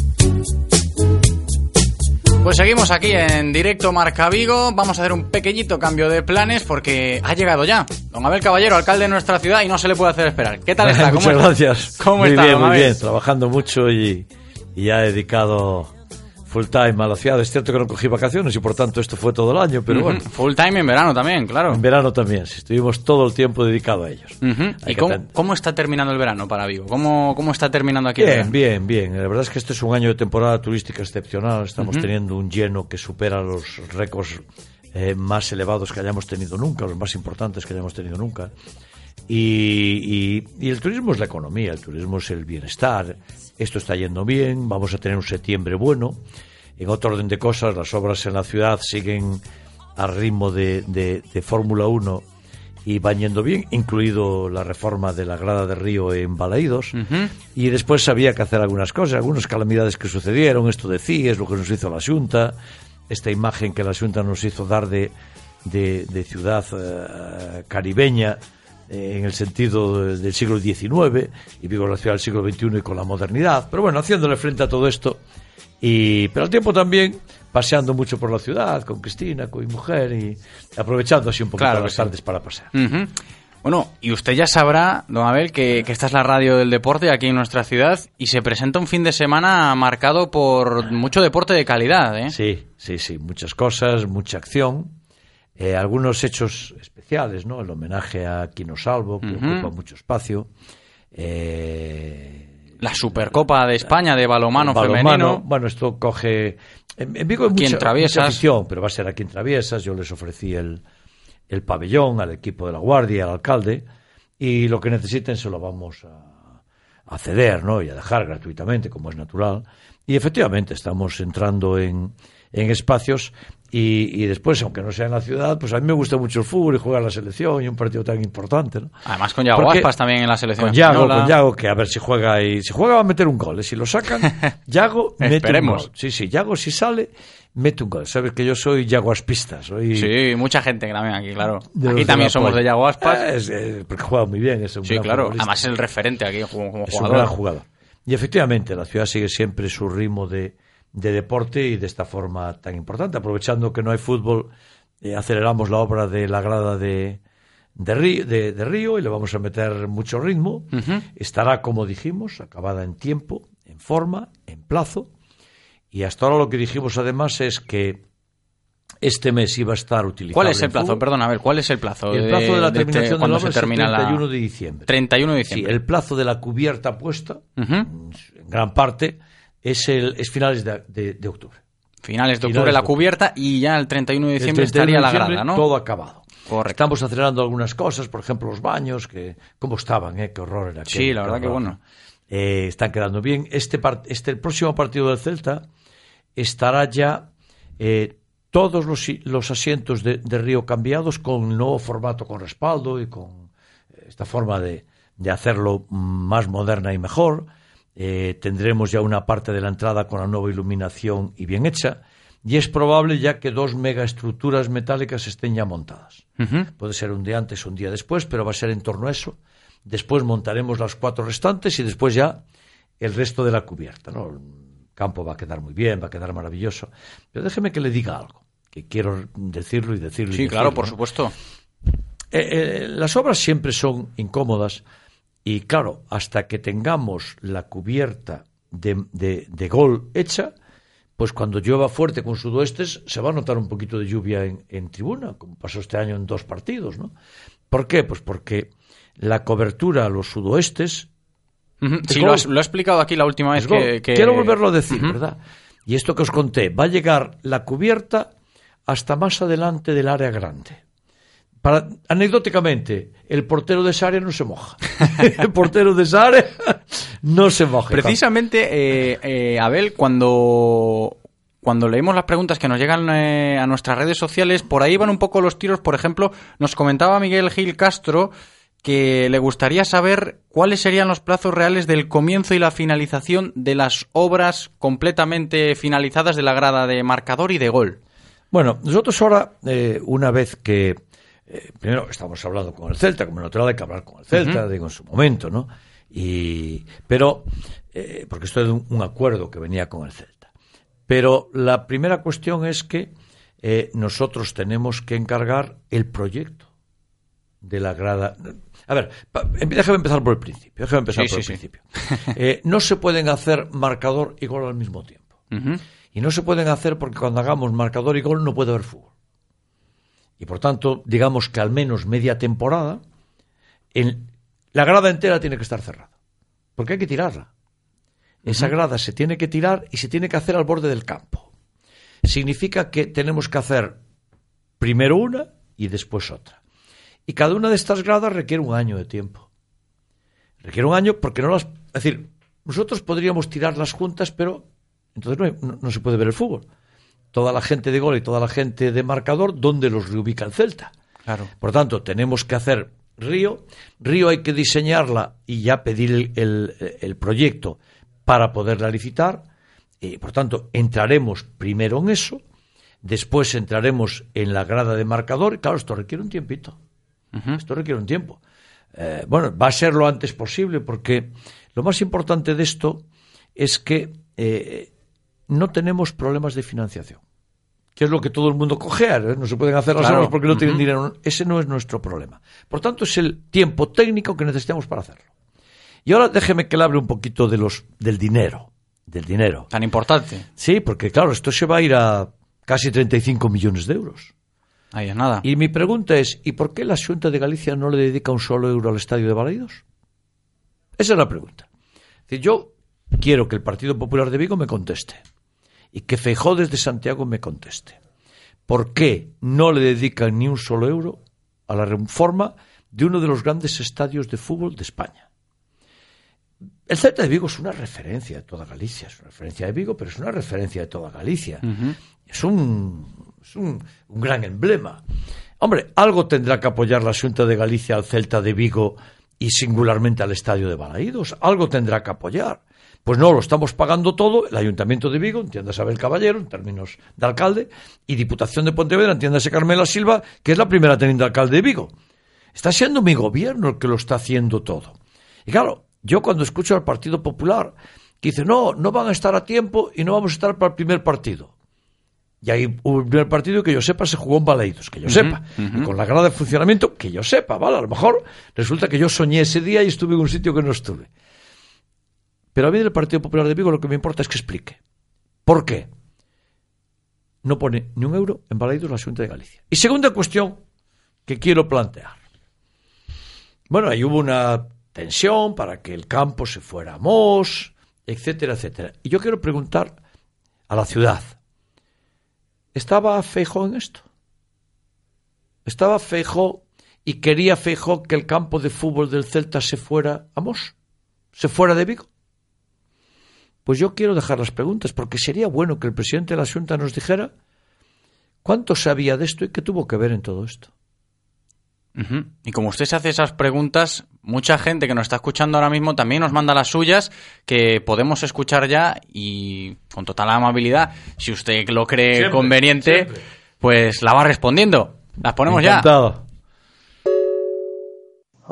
Pues seguimos aquí en directo Marca Vigo. Vamos a hacer un pequeñito cambio de planes porque ha llegado ya don Abel Caballero, alcalde de nuestra ciudad, y no se le puede hacer esperar. ¿Qué tal está? ¿Cómo Muchas está? gracias. ¿Cómo muy está, bien, muy bien. Trabajando mucho y, y ya he dedicado full time a la ciudad. Es cierto que no cogí vacaciones y por tanto esto fue todo el año, pero Ujú. bueno. Full time en verano también, claro. En verano también, sí, estuvimos todo el tiempo dedicado a ellos. Ujú. Hay ¿Y cómo, ten- cómo está terminando el verano para Vigo? ¿Cómo, cómo está terminando aquí el Bien, verano? bien, bien. La verdad es que este es un año de temporada turística excepcional. Estamos Ujú. teniendo un lleno que supera los récords eh, más elevados que hayamos tenido nunca, los más importantes que hayamos tenido nunca. Y, y- y el turismo es la economía, el turismo es el bienestar. Esto está yendo bien, vamos a tener un septiembre bueno. En otro orden de cosas, las obras en la ciudad siguen al ritmo de, de- de Fórmula 1 y van yendo bien, incluido la reforma de la grada de río en Balaídos. Y después había que hacer algunas cosas, algunas calamidades que sucedieron, esto de CIES, lo que nos hizo la Junta, esta imagen que la Junta nos hizo dar de, de, de ciudad eh, caribeña eh, en el sentido de- del siglo XIX, y vivo la ciudad del siglo XXI y con la modernidad. Pero bueno, haciéndole frente a todo esto, y, pero al tiempo también paseando mucho por la ciudad con Cristina, con mi mujer, y aprovechando así un poquito Claro las sí. tardes para pasear. Ujú. Bueno, y usted ya sabrá, don Abel, que, que esta es la radio del deporte aquí en nuestra ciudad y se presenta un fin de semana marcado por mucho deporte de calidad, ¿eh? Sí, sí, sí, muchas cosas, mucha acción, eh, algunos hechos especiales, ¿no? El homenaje a Quino Salvo, que ocupa mucho espacio. eh, La Supercopa de España de balomano, balonmano. femenino. Bueno, esto coge... En, en Vigo hay mucha, mucha afición, pero va a ser aquí en Traviesas. Yo les ofrecí el, el pabellón al equipo de la Guardia, al alcalde, y lo que necesiten se lo vamos a, acceder ¿no? y a dejar gratuitamente, como es natural. Y efectivamente estamos entrando en, en espacios y, y, después, aunque no sea en la ciudad, pues a mí me gusta mucho el fútbol y jugar la selección y un partido tan importante. ¿no? Además con Yago Aspas también en la selección Con Yago, con Yago, que a ver si juega y si juega va a meter un gol. Y si lo sacan, Yago mete un Esperemos. gol. Sí, sí, Yago si sale, mete un gol. Sabes que yo soy Yago Aspista. Soy Sí, mucha gente que también aquí, claro. de Aquí también somos de Yago Aspas. Eh, es, eh, porque juega muy bien, es un Sí, claro. futbolista. Además es el referente aquí como, como es un jugador. gran jugador. Y efectivamente, la ciudad sigue siempre su ritmo de, de deporte y de esta forma tan importante. Aprovechando que no hay fútbol, eh, aceleramos la obra de la grada de, de, Río, de, de Río y le vamos a meter mucho ritmo. Estará, como dijimos, acabada en tiempo, en forma, en plazo. Y hasta ahora lo que dijimos además es que este mes iba a estar utilizado. ¿Cuál es el plazo? Perdón, a ver, ¿cuál es el plazo? El plazo de la este- terminación de la cuando obra se es el termina la- 31 de diciembre. 31 de Sí, diciembre. el plazo de la cubierta puesta, en gran parte, es, el, es finales de, de- de octubre. Finales de octubre Finales la cubierta y ya el 31 de diciembre 31 de estaría la grada, ¿no? Todo acabado. Correcto. Estamos acelerando algunas cosas, por ejemplo, los baños, que cómo estaban, ¿eh? Qué horror era. Sí, la verdad que bueno. Eh, están quedando bien. Este, este el próximo partido del Celta estará ya eh, todos los, los asientos de, de Río cambiados con nuevo formato con respaldo y con eh, esta forma de, de hacerlo más moderna y mejor. Eh, tendremos ya una parte de la entrada con la nueva iluminación y bien hecha. Y es probable ya que dos megaestructuras metálicas estén ya montadas. Puede ser un día antes o un día después, pero va a ser en torno a eso. Después montaremos las cuatro restantes y después ya el resto de la cubierta. ¿no? El campo va a quedar muy bien, va a quedar maravilloso. Pero déjeme que le diga algo, que quiero decirlo y decirlo. y Sí, claro, decirlo, por ¿no? supuesto. Eh, eh, las obras siempre son incómodas y claro, hasta que tengamos la cubierta de, de- de gol hecha, pues cuando llueva fuerte con sudoestes se va a notar un poquito de lluvia en, en tribuna, como pasó este año en dos partidos, ¿no? ¿Por qué? Pues porque la cobertura a los sudoestes... Sí, lo has, lo he explicado aquí la última vez que, que- Quiero volverlo a decir. ¿verdad? Y esto que os conté, va a llegar la cubierta hasta más adelante del área grande. Para, anecdóticamente, el portero de esa área no se moja. el portero de esa área no se moja. Precisamente, eh, eh, Abel, cuando, cuando leemos las preguntas que nos llegan eh, a nuestras redes sociales, por ahí van un poco los tiros. Por ejemplo, nos comentaba Miguel Gil Castro que le gustaría saber cuáles serían los plazos reales del comienzo y la finalización de las obras completamente finalizadas de la grada de marcador y de gol. Bueno, nosotros ahora, eh, una vez que. Eh, primero, estamos hablando con el Celta, como natural hay que hablar con el Celta, digo, en su momento, ¿no? Y, pero, eh, porque esto es un, un acuerdo que venía con el Celta. Pero la primera cuestión es que eh, nosotros tenemos que encargar el proyecto de la grada. A ver, pa- em- déjame empezar por el principio. Déjame empezar Sí, por sí, el sí. principio. No se pueden hacer marcador y gol al mismo tiempo. Y no se pueden hacer porque cuando hagamos marcador y gol no puede haber fútbol. Y por tanto, digamos que al menos media temporada, en- la grada entera tiene que estar cerrada. Porque hay que tirarla. Esa grada se tiene que tirar y se tiene que hacer al borde del campo. Significa que tenemos que hacer primero una y después otra. Y cada una de estas gradas requiere un año de tiempo. Requiere un año porque no las... Es decir, nosotros podríamos tirarlas juntas, pero entonces no, hay- no- no se puede ver el fútbol. Toda la gente de gol y toda la gente de marcador, ¿dónde los reubica el Celta? Claro. Por tanto, tenemos que hacer Río. Río hay que diseñarla y ya pedir el, el- el proyecto para poderla licitar. Y, por tanto, entraremos primero en eso, después entraremos en la grada de marcador. Claro, esto requiere un tiempito. Esto requiere un tiempo. Eh, bueno, va a ser lo antes posible porque lo más importante de esto es que eh, no tenemos problemas de financiación. Que es lo que todo el mundo cojea. ¿eh? No se pueden hacer las Claro. obras porque no tienen dinero. Ese no es nuestro problema. Por tanto, es el tiempo técnico que necesitamos para hacerlo. Y ahora déjeme que le hable un poquito de los, del dinero. Del dinero. Tan importante. Sí, porque claro, esto se va a ir a casi 35 millones de euros. Ahí es nada. Y mi pregunta es, ¿y por qué la Junta de Galicia no le dedica un solo euro al estadio de Balaidos? Esa es la pregunta. Es decir, yo quiero que el Partido Popular de Vigo me conteste y que Feijó desde Santiago me conteste. ¿Por qué no le dedican ni un solo euro a la reforma de uno de los grandes estadios de fútbol de España? el Celta de Vigo es una referencia de toda Galicia, es una referencia de Vigo, pero es una referencia de toda Galicia. Es, un, es un, un gran emblema. Hombre, algo tendrá que apoyar la Xunta de Galicia al Celta de Vigo y singularmente al Estadio de Balaídos. Algo tendrá que apoyar. Pues no, lo estamos pagando todo, el Ayuntamiento de Vigo, entiéndase Abel Caballero, en términos de alcalde, y Diputación de Pontevedra, entiéndase Carmela Silva, que es la primera teniente alcalde de Vigo. Está siendo mi gobierno el que lo está haciendo todo. Y claro, yo cuando escucho al Partido Popular, que dice, no, no van a estar a tiempo y no vamos a estar para el primer partido. Y ahí el primer partido que yo sepa se jugó en Baleidos, que yo sepa. Y con la grada de funcionamiento, que yo sepa, ¿vale? A lo mejor resulta que yo soñé ese día y estuve en un sitio que no estuve. Pero a mí del Partido Popular de Vigo lo que me importa es que explique. ¿Por qué? No pone ni un euro en Baleidos la Junta de Galicia. Y segunda cuestión que quiero plantear. Bueno, ahí hubo una tensión para que el campo se fuera a Mos, etcétera, etcétera. Y yo quiero preguntar a la ciudad, ¿estaba Feijó en esto? ¿Estaba Feijó y quería Feijó que el campo de fútbol del Celta se fuera a Mos? ¿Se fuera de Vigo? Pues yo quiero dejar las preguntas, porque sería bueno que el presidente de la Junta nos dijera cuánto sabía de esto y qué tuvo que ver en todo esto. Y como usted se hace esas preguntas, mucha gente que nos está escuchando ahora mismo también nos manda las suyas que podemos escuchar ya y con total amabilidad, si usted lo cree Siempre, conveniente, siempre. pues la va respondiendo. Las ponemos ya.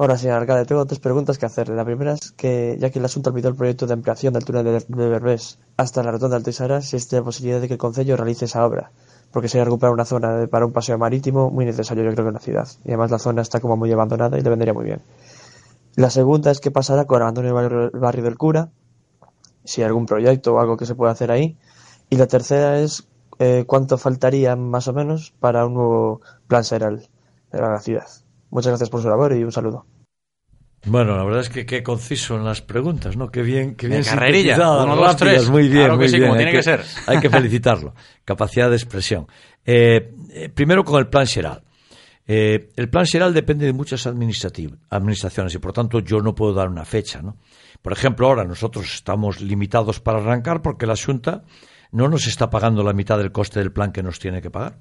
Ahora sí, alcalde, tengo tres preguntas que hacerle. La primera es que, ya que el asunto olvidó el proyecto de ampliación del túnel de, de Berbés hasta la rotonda del Teixara, si existe la posibilidad de que el Concello realice esa obra, porque sería recuperar una zona de- para un paseo marítimo muy necesario, yo creo en la ciudad. Y además la zona está como muy abandonada y le vendría muy bien. La segunda es qué pasará con el abandono del barrio, el barrio del cura, si hay algún proyecto o algo que se pueda hacer ahí. Y la tercera es eh, cuánto faltaría más o menos para un nuevo plan seral de la ciudad. Muchas gracias por su labor y un saludo. Bueno, la verdad es que qué conciso en las preguntas, ¿no? Qué bien, qué bien carrerilla, uno, dos, rápidas, tres. muy bien, Claro que muy sí, bien. como Hay tiene que ser. Hay que felicitarlo. Capacidad de expresión. Eh, eh, primero con el plan Xeral. Eh, el plan Xeral depende de muchas administraciones y por tanto yo no puedo dar una fecha, ¿no? Por ejemplo, ahora nosotros estamos limitados para arrancar porque la Junta no nos está pagando la mitad del coste del plan que nos tiene que pagar.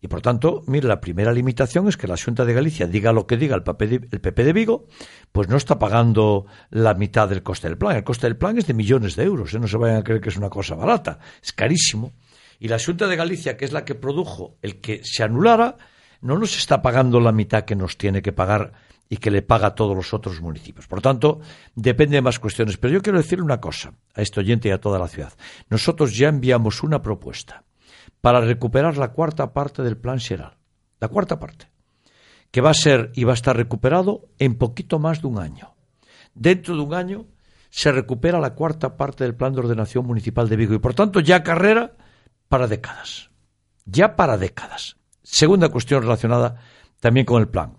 Y por tanto, mire, la primera limitación es que la Xunta de Galicia diga lo que diga el PP, de, Vigo, pues no está pagando la mitad del coste del plan. El coste del plan es de millones de euros, ¿eh? no se vayan a creer que es una cosa barata, es carísimo. Y la Xunta de Galicia, que es la que produjo el que se anulara, no nos está pagando la mitad que nos tiene que pagar y que le paga a todos los otros municipios. Por tanto, depende de más cuestiones. Pero yo quiero decir una cosa a este oyente y a toda la ciudad. Nosotros ya enviamos una propuesta para recuperar la cuarta parte del plan Xeral. La cuarta parte. Que va a ser y va a estar recuperado en poquito más de un año. Dentro de un año se recupera la cuarta parte del plan de ordenación municipal de Vigo y por tanto ya carrera para décadas. Ya para décadas. Segunda cuestión relacionada también con el plan.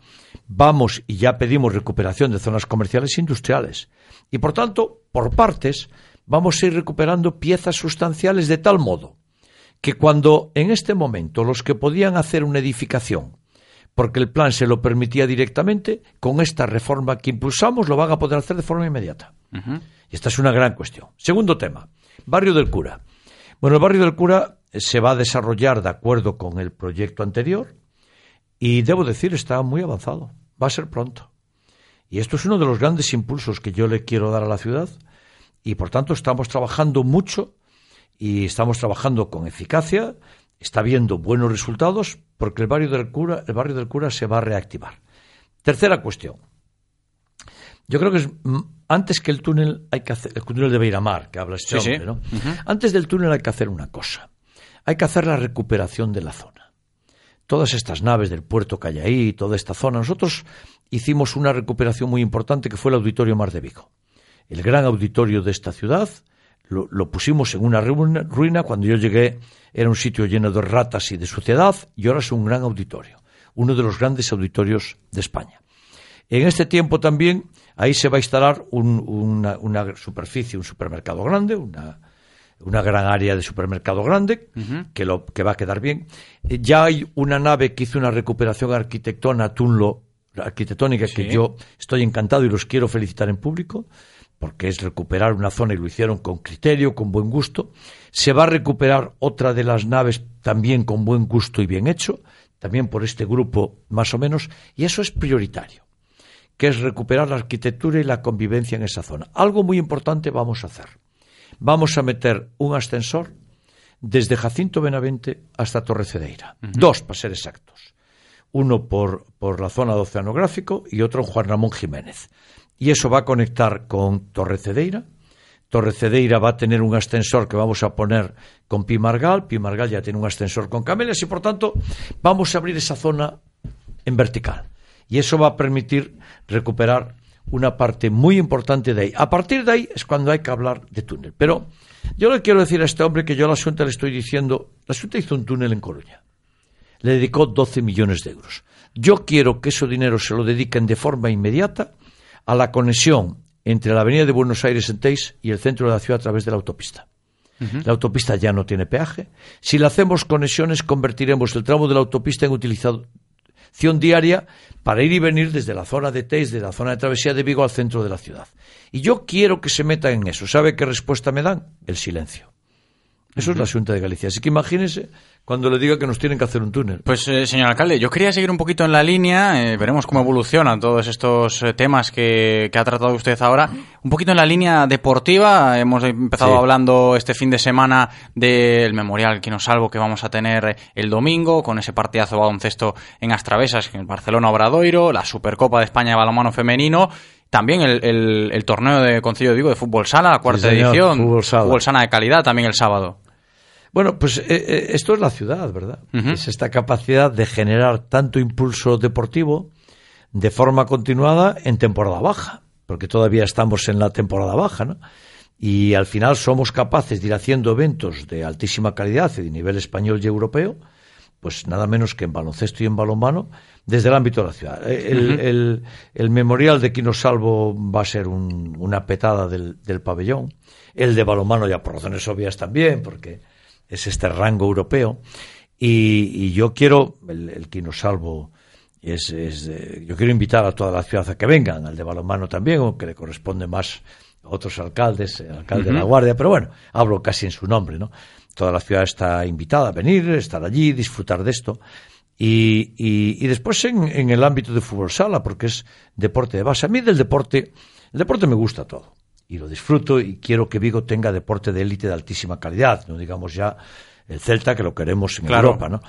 Vamos y ya pedimos recuperación de zonas comerciales e industriales. Y por tanto, por partes, vamos a ir recuperando piezas sustanciales de tal modo que cuando en este momento los que podían hacer una edificación, porque el plan se lo permitía directamente, con esta reforma que impulsamos lo van a poder hacer de forma inmediata. Y esta es una gran cuestión. Segundo tema, Barrio del Cura. Bueno, el Barrio del Cura se va a desarrollar de acuerdo con el proyecto anterior y debo decir está muy avanzado. Va a ser pronto. Y esto es uno de los grandes impulsos que yo le quiero dar a la ciudad y por tanto estamos trabajando mucho y estamos trabajando con eficacia, está viendo buenos resultados porque el barrio del cura, el barrio del cura se va a reactivar. Tercera cuestión. Yo creo que es, mm, antes que el túnel hay que hacer el túnel de Beiramar, que habla este Sí, sí. hombre, ¿no? Antes del túnel hay que hacer una cosa. Hay que hacer la recuperación de la zona. Todas estas naves del puerto que hay ahí, toda esta zona, nosotros hicimos una recuperación muy importante que fue el Auditorio Mar de Vigo. El gran auditorio de esta ciudad lo, lo pusimos en una ruina. Cuando yo llegué era un sitio lleno de ratas y de suciedad y ahora es un gran auditorio, uno de los grandes auditorios de España. En este tiempo también ahí se va a instalar un- una, una superficie, un supermercado grande, una, una gran área de supermercado grande que, lo, que va a quedar bien. Eh, Ya hay una nave que hizo una recuperación arquitectona, Tunlo, arquitectónica, que yo estoy encantado y los quiero felicitar en público, porque es recuperar una zona y lo hicieron con criterio, con buen gusto. Se va a recuperar otra de las naves también con buen gusto y bien hecho, también por este grupo más o menos, y eso es prioritario, que es recuperar la arquitectura y la convivencia en esa zona. Algo muy importante vamos a hacer. Vamos a meter un ascensor desde Jacinto Benavente hasta Torre Cedeira. Dos, para ser exactos. Uno por, por la zona de Oceanográfico y otro en Juan Ramón Jiménez. Y eso va a conectar con Torre Cedeira. Torre Cedeira va a tener un ascensor que vamos a poner con Pimargal. Pimargal ya tiene un ascensor con Camelas y, por tanto, vamos a abrir esa zona en vertical. Y eso va a permitir recuperar una parte muy importante de ahí. A partir de ahí es cuando hay que hablar de túnel. Pero yo le quiero decir a este hombre que yo a la Junta le estoy diciendo, la Junta hizo un túnel en Coruña. Le dedicó 12 millones de euros. Yo quiero que ese dinero se lo dediquen de forma inmediata a la conexión entre la avenida de Buenos Aires en Teis y el centro de la ciudad a través de la autopista. La autopista ya no tiene peaje. Si le hacemos conexiones, convertiremos el tramo de la autopista en utilización diaria para ir y venir desde la zona de Teis, de la zona de travesía de Vigo al centro de la ciudad. Y yo quiero que se metan en eso. ¿Sabe qué respuesta me dan? El silencio. Eso es la Junta de Galicia. Así que imagínese cuando le diga que nos tienen que hacer un túnel. Pues, eh, señor alcalde, yo quería seguir un poquito en la línea, eh, veremos cómo evolucionan todos estos eh, temas que, que, ha tratado usted ahora. Un poquito en la línea deportiva, hemos empezado Sí. hablando este fin de semana del Memorial Quino Salvo que vamos a tener el domingo, con ese partidazo de baloncesto en Astravesas, en el Barcelona Obradoiro, la Supercopa de España de balonmano femenino. También el, el- el torneo de Concilio de Vigo de Fútbol Sala, la cuarta Sí, señor, edición. fútbol sala. de calidad también el sábado. Bueno, pues eh, eh, esto es la ciudad, ¿verdad? Es esta capacidad de generar tanto impulso deportivo de forma continuada en temporada baja, porque todavía estamos en la temporada baja, ¿no? Y al final somos capaces de ir haciendo eventos de altísima calidad y de nivel español y europeo, pues nada menos que en baloncesto y en balonmano, desde el ámbito de la ciudad. Eh, El, Ujú. el- el memorial de Quino Salvo va a ser un- una petada del, del pabellón. El de balonmano ya por razones obvias también, porque es este rango europeo. Y, y yo quiero, el, el Quino Salvo es, es de- yo quiero invitar a toda la ciudad a que vengan, al de balonmano también, aunque le corresponde más a otros alcaldes, el alcalde de La. Guardia, pero bueno, hablo casi en su nombre, ¿no? Toda la ciudad está invitada a venir, estar allí, disfrutar de esto. Y, y- y después en, en el ámbito de fútbol sala, porque es deporte de base. A mí del deporte, el deporte me gusta todo. Y lo disfruto y quiero que Vigo tenga deporte de élite de altísima calidad, no digamos ya el Celta, que lo queremos en Claro. Europa, ¿no?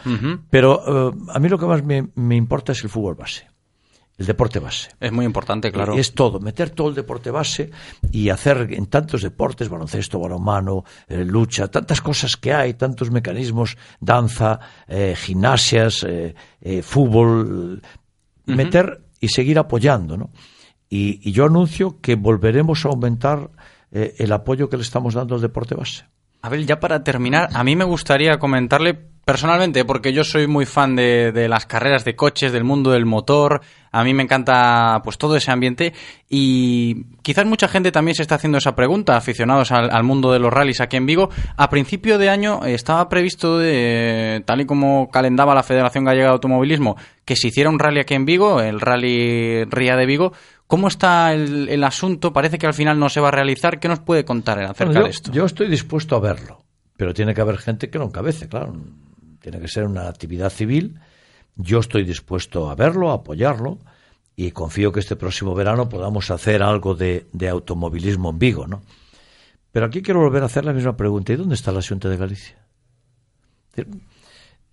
Pero eh, a mí lo que más me, me importa es el fútbol base, el deporte base. Es muy importante, claro. Es todo, meter todo el deporte base y hacer en tantos deportes, baloncesto, balonmano, eh, lucha, tantas cosas que hay, tantos mecanismos, danza, eh, gimnasias, eh, eh, fútbol, meter y seguir apoyando, ¿no? Y, y yo anuncio que volveremos a aumentar eh, el apoyo que le estamos dando al deporte base. Abel, ya para terminar, a mí me gustaría comentarle personalmente, porque yo soy muy fan de, de las carreras de coches, del mundo del motor, a mí me encanta pues todo ese ambiente y quizás mucha gente también se está haciendo esa pregunta, aficionados al, al mundo de los rallies aquí en Vigo. A principio de año eh, estaba previsto, de, tal y como calendaba la Federación Gallega de Automovilismo, que se hiciera un rally aquí en Vigo, el Rally Ría de Vigo. ¿Cómo está el, el asunto? Parece que al final no se va a realizar. ¿Qué nos puede contar acerca Bueno, yo, de esto? yo estoy dispuesto a verlo, pero tiene que haber gente que lo encabece, claro. Tiene que ser una actividad civil. Yo estoy dispuesto a verlo, a apoyarlo y confío que este próximo verano podamos hacer algo de, de automovilismo en Vigo, ¿no? Pero aquí quiero volver a hacer la misma pregunta. ¿Y dónde está la Junta de Galicia?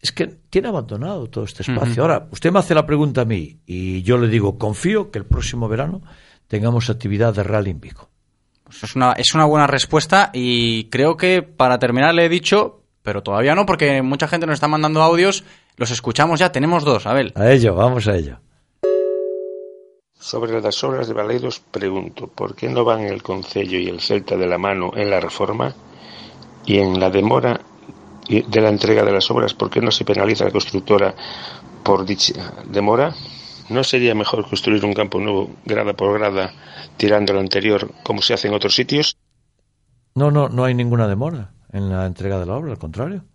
Es que tiene abandonado todo este espacio. Ahora, usted me hace la pregunta a mí y yo le digo, confío que el próximo verano tengamos actividad de rally en Vigo. Pues es, una, es una buena respuesta y creo que para terminar le he dicho, pero todavía no, porque mucha gente nos está mandando audios, los escuchamos ya, tenemos dos, Abel. A ello, vamos a ello. Sobre las obras de Valeiros pregunto, ¿por qué no van el Concello y el Celta de la mano en la reforma y en la demora y- de la entrega de las obras, por qué no se penaliza a la constructora por dicha demora? ¿No sería mejor construir un campo nuevo grada por grada tirando al anterior como se hace en otros sitios? No, no, no hay ninguna demora en la entrega de la obra, al contrario.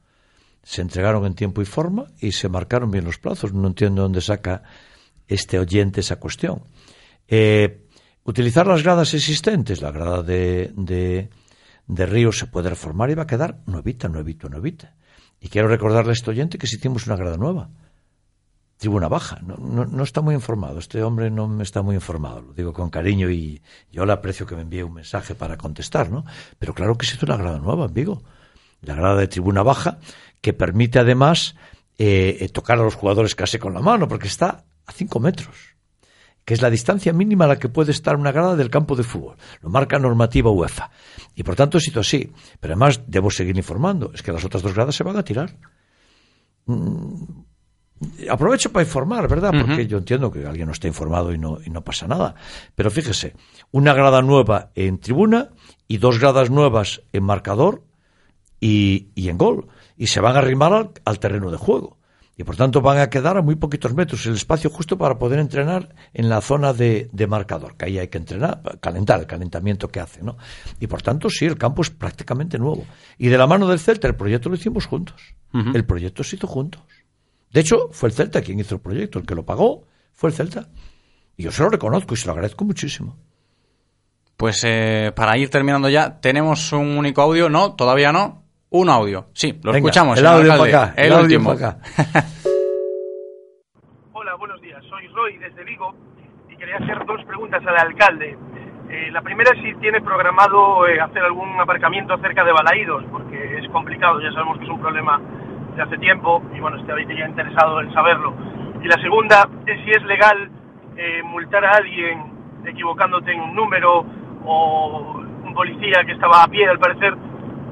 Se entregaron en tiempo y forma y se marcaron bien los plazos. No entiendo dónde saca este oyente esa cuestión. Eh, utilizar las gradas existentes. La grada de, de, de Río se puede reformar y va a quedar nuevita, nuevita, nuevita. Y quiero recordarle a este oyente que si hicimos una grada nueva. Tribuna Baja. No, no, está muy informado. Este hombre no me está muy informado. Lo digo con cariño y yo le aprecio que me envíe un mensaje para contestar, ¿no? Pero claro que hizo una grada nueva en Vigo. La grada de Tribuna Baja, que permite además eh, tocar a los jugadores casi con la mano, porque está a cinco metros que es la distancia mínima a la que puede estar una grada del campo de fútbol. Lo marca normativa UEFA. Y por tanto, sido así. Pero además, debo seguir informando. Es que las otras dos gradas se van a tirar. Mm, aprovecho para informar, ¿verdad? Porque uh -huh. yo entiendo que alguien no está informado y no, y no pasa nada. Pero fíjese, una grada nueva en tribuna y dos gradas nuevas en marcador y, y en gol. Y se van a arrimar al, al terreno de juego y por tanto van a quedar a muy poquitos metros el espacio justo para poder entrenar en la zona de, de, marcador, que ahí hay que entrenar, calentar el calentamiento que hace, ¿no? Y por tanto, sí, el campo es prácticamente nuevo. Y de la mano del Celta, el proyecto lo hicimos juntos. Uh -huh. El proyecto se hizo juntos. De hecho, fue el Celta quien hizo el proyecto, el que lo pagó fue el Celta. Y yo se lo reconozco y se lo agradezco muchísimo. Pues eh, para ir terminando ya, tenemos un único audio, no, todavía no, un audio. Sí, lo Venga, escuchamos. El audio para acá. El, el audio último. para acá. Hola, buenos días. Soy Roy desde Vigo y quería hacer dos preguntas al alcalde. Eh, la primera es si tiene programado eh, hacer algún aparcamiento cerca de Balaídos, porque es complicado, ya sabemos que es un problema de hace tiempo y bueno, estoy ya interesado en saberlo. Y la segunda es si es legal eh, multar a alguien equivocándote en un número o un policía que estaba a pie, al parecer,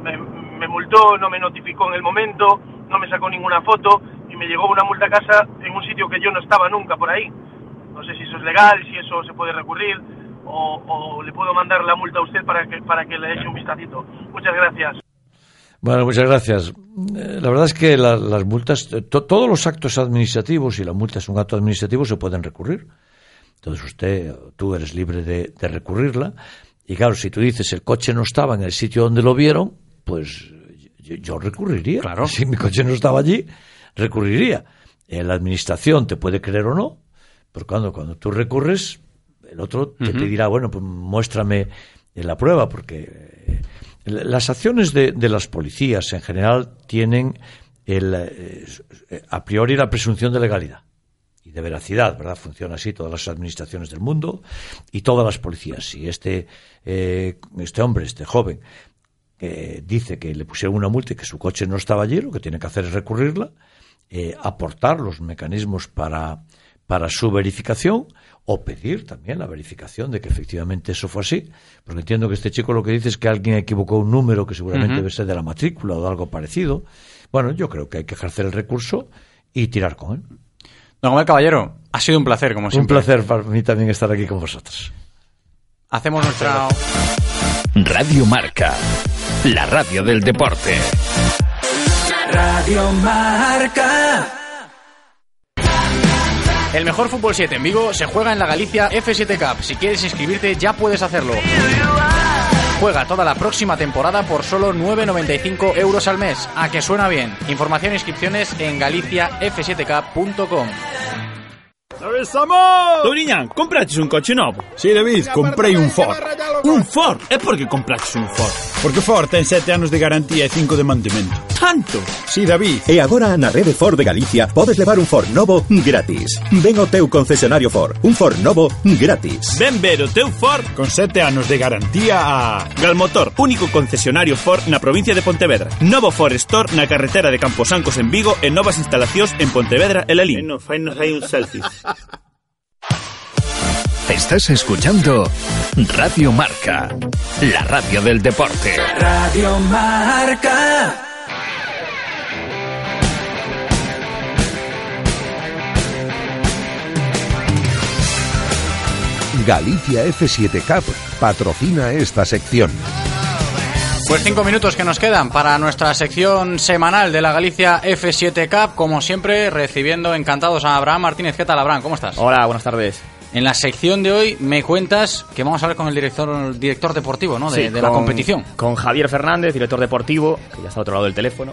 me, multó, no me notificó en el momento, no me sacó ninguna foto y me llegó una multa a casa en un sitio que yo no estaba nunca por ahí. No sé si eso es legal, si eso se puede recurrir o, o le puedo mandar la multa a usted para que, para que le eche un vistacito. Muchas gracias. Bueno, muchas gracias. Eh, La verdad es que la- las multas, to- todos los actos administrativos, y la multa es un acto administrativo, se pueden recurrir. Entonces usted, tú eres libre de, de recurrirla. Y claro, si tú dices el coche no estaba en el sitio donde lo vieron, pues yo, yo recurriría. Claro. Si mi coche no estaba allí, recurriría. Eh, la administración te puede creer o no, pero cuando, cuando tú recurres, el otro te Ujú. pedirá, bueno, pues muéstrame eh, la prueba, porque eh, las acciones de, las policías en general tienen eh, a priori la presunción de legalidad y de veracidad, ¿verdad? Funciona así todas las administraciones del mundo y todas las policías. Si este, eh, este hombre, este joven, eh, dice que le pusieron una multa y que su coche no estaba allí, lo que tiene que hacer es recurrirla, eh, aportar los mecanismos para, para su verificación o pedir también la verificación de que efectivamente eso fue así, porque entiendo que este chico lo que dice es que alguien equivocó un número que seguramente debe ser de la matrícula o de algo parecido. Bueno, yo creo que hay que ejercer el recurso y tirar con él. Don Omar Caballero, ha sido un placer, como Un siempre. placer para mí también estar aquí con vosotros. Hacemos nuestra... Radio Marca, la radio del deporte. Radio Marca. El mejor fútbol 7 en Vigo se juega en la Galicia F7 Cup. Si quieres inscribirte ya puedes hacerlo. Juega toda la próxima temporada por solo 9,95 euros al mes. A que suena bien. Información e inscripciones en galiciaf7cup.com. Estamos! Touriñán, compraches un coche novo? Sí, David, comprei un Ford. Un Ford? E por que compraches un Ford? Porque Ford ten sete anos de garantía e cinco de mantemento. Tanto? Si, sí, David. E agora na rede Ford de Galicia podes levar un Ford novo gratis. Ven ao teu concesionario Ford. Un Ford novo gratis. Ven ver o teu Ford con sete anos de garantía a... Galmotor, único concesionario Ford na provincia de Pontevedra. Novo Ford Store na carretera de Camposancos en Vigo e novas instalacións en Pontevedra e Lelín. E fainos hai un selfie. Estás escuchando Radio Marca, la radio del deporte. Radio Marca. Galicia F7 Cup patrocina esta sección. Pues cinco minutos que nos quedan para nuestra sección semanal de la Galicia F7 Cup. Como siempre, recibiendo encantados a Abraham Martínez. ¿Qué tal, Abraham? ¿Cómo estás? Hola, buenas tardes. En la sección de hoy me cuentas que vamos a hablar con el director, director deportivo ¿no? de, Sí, de la con- competición. Con Javier Fernández, director deportivo, que ya está a otro lado del teléfono.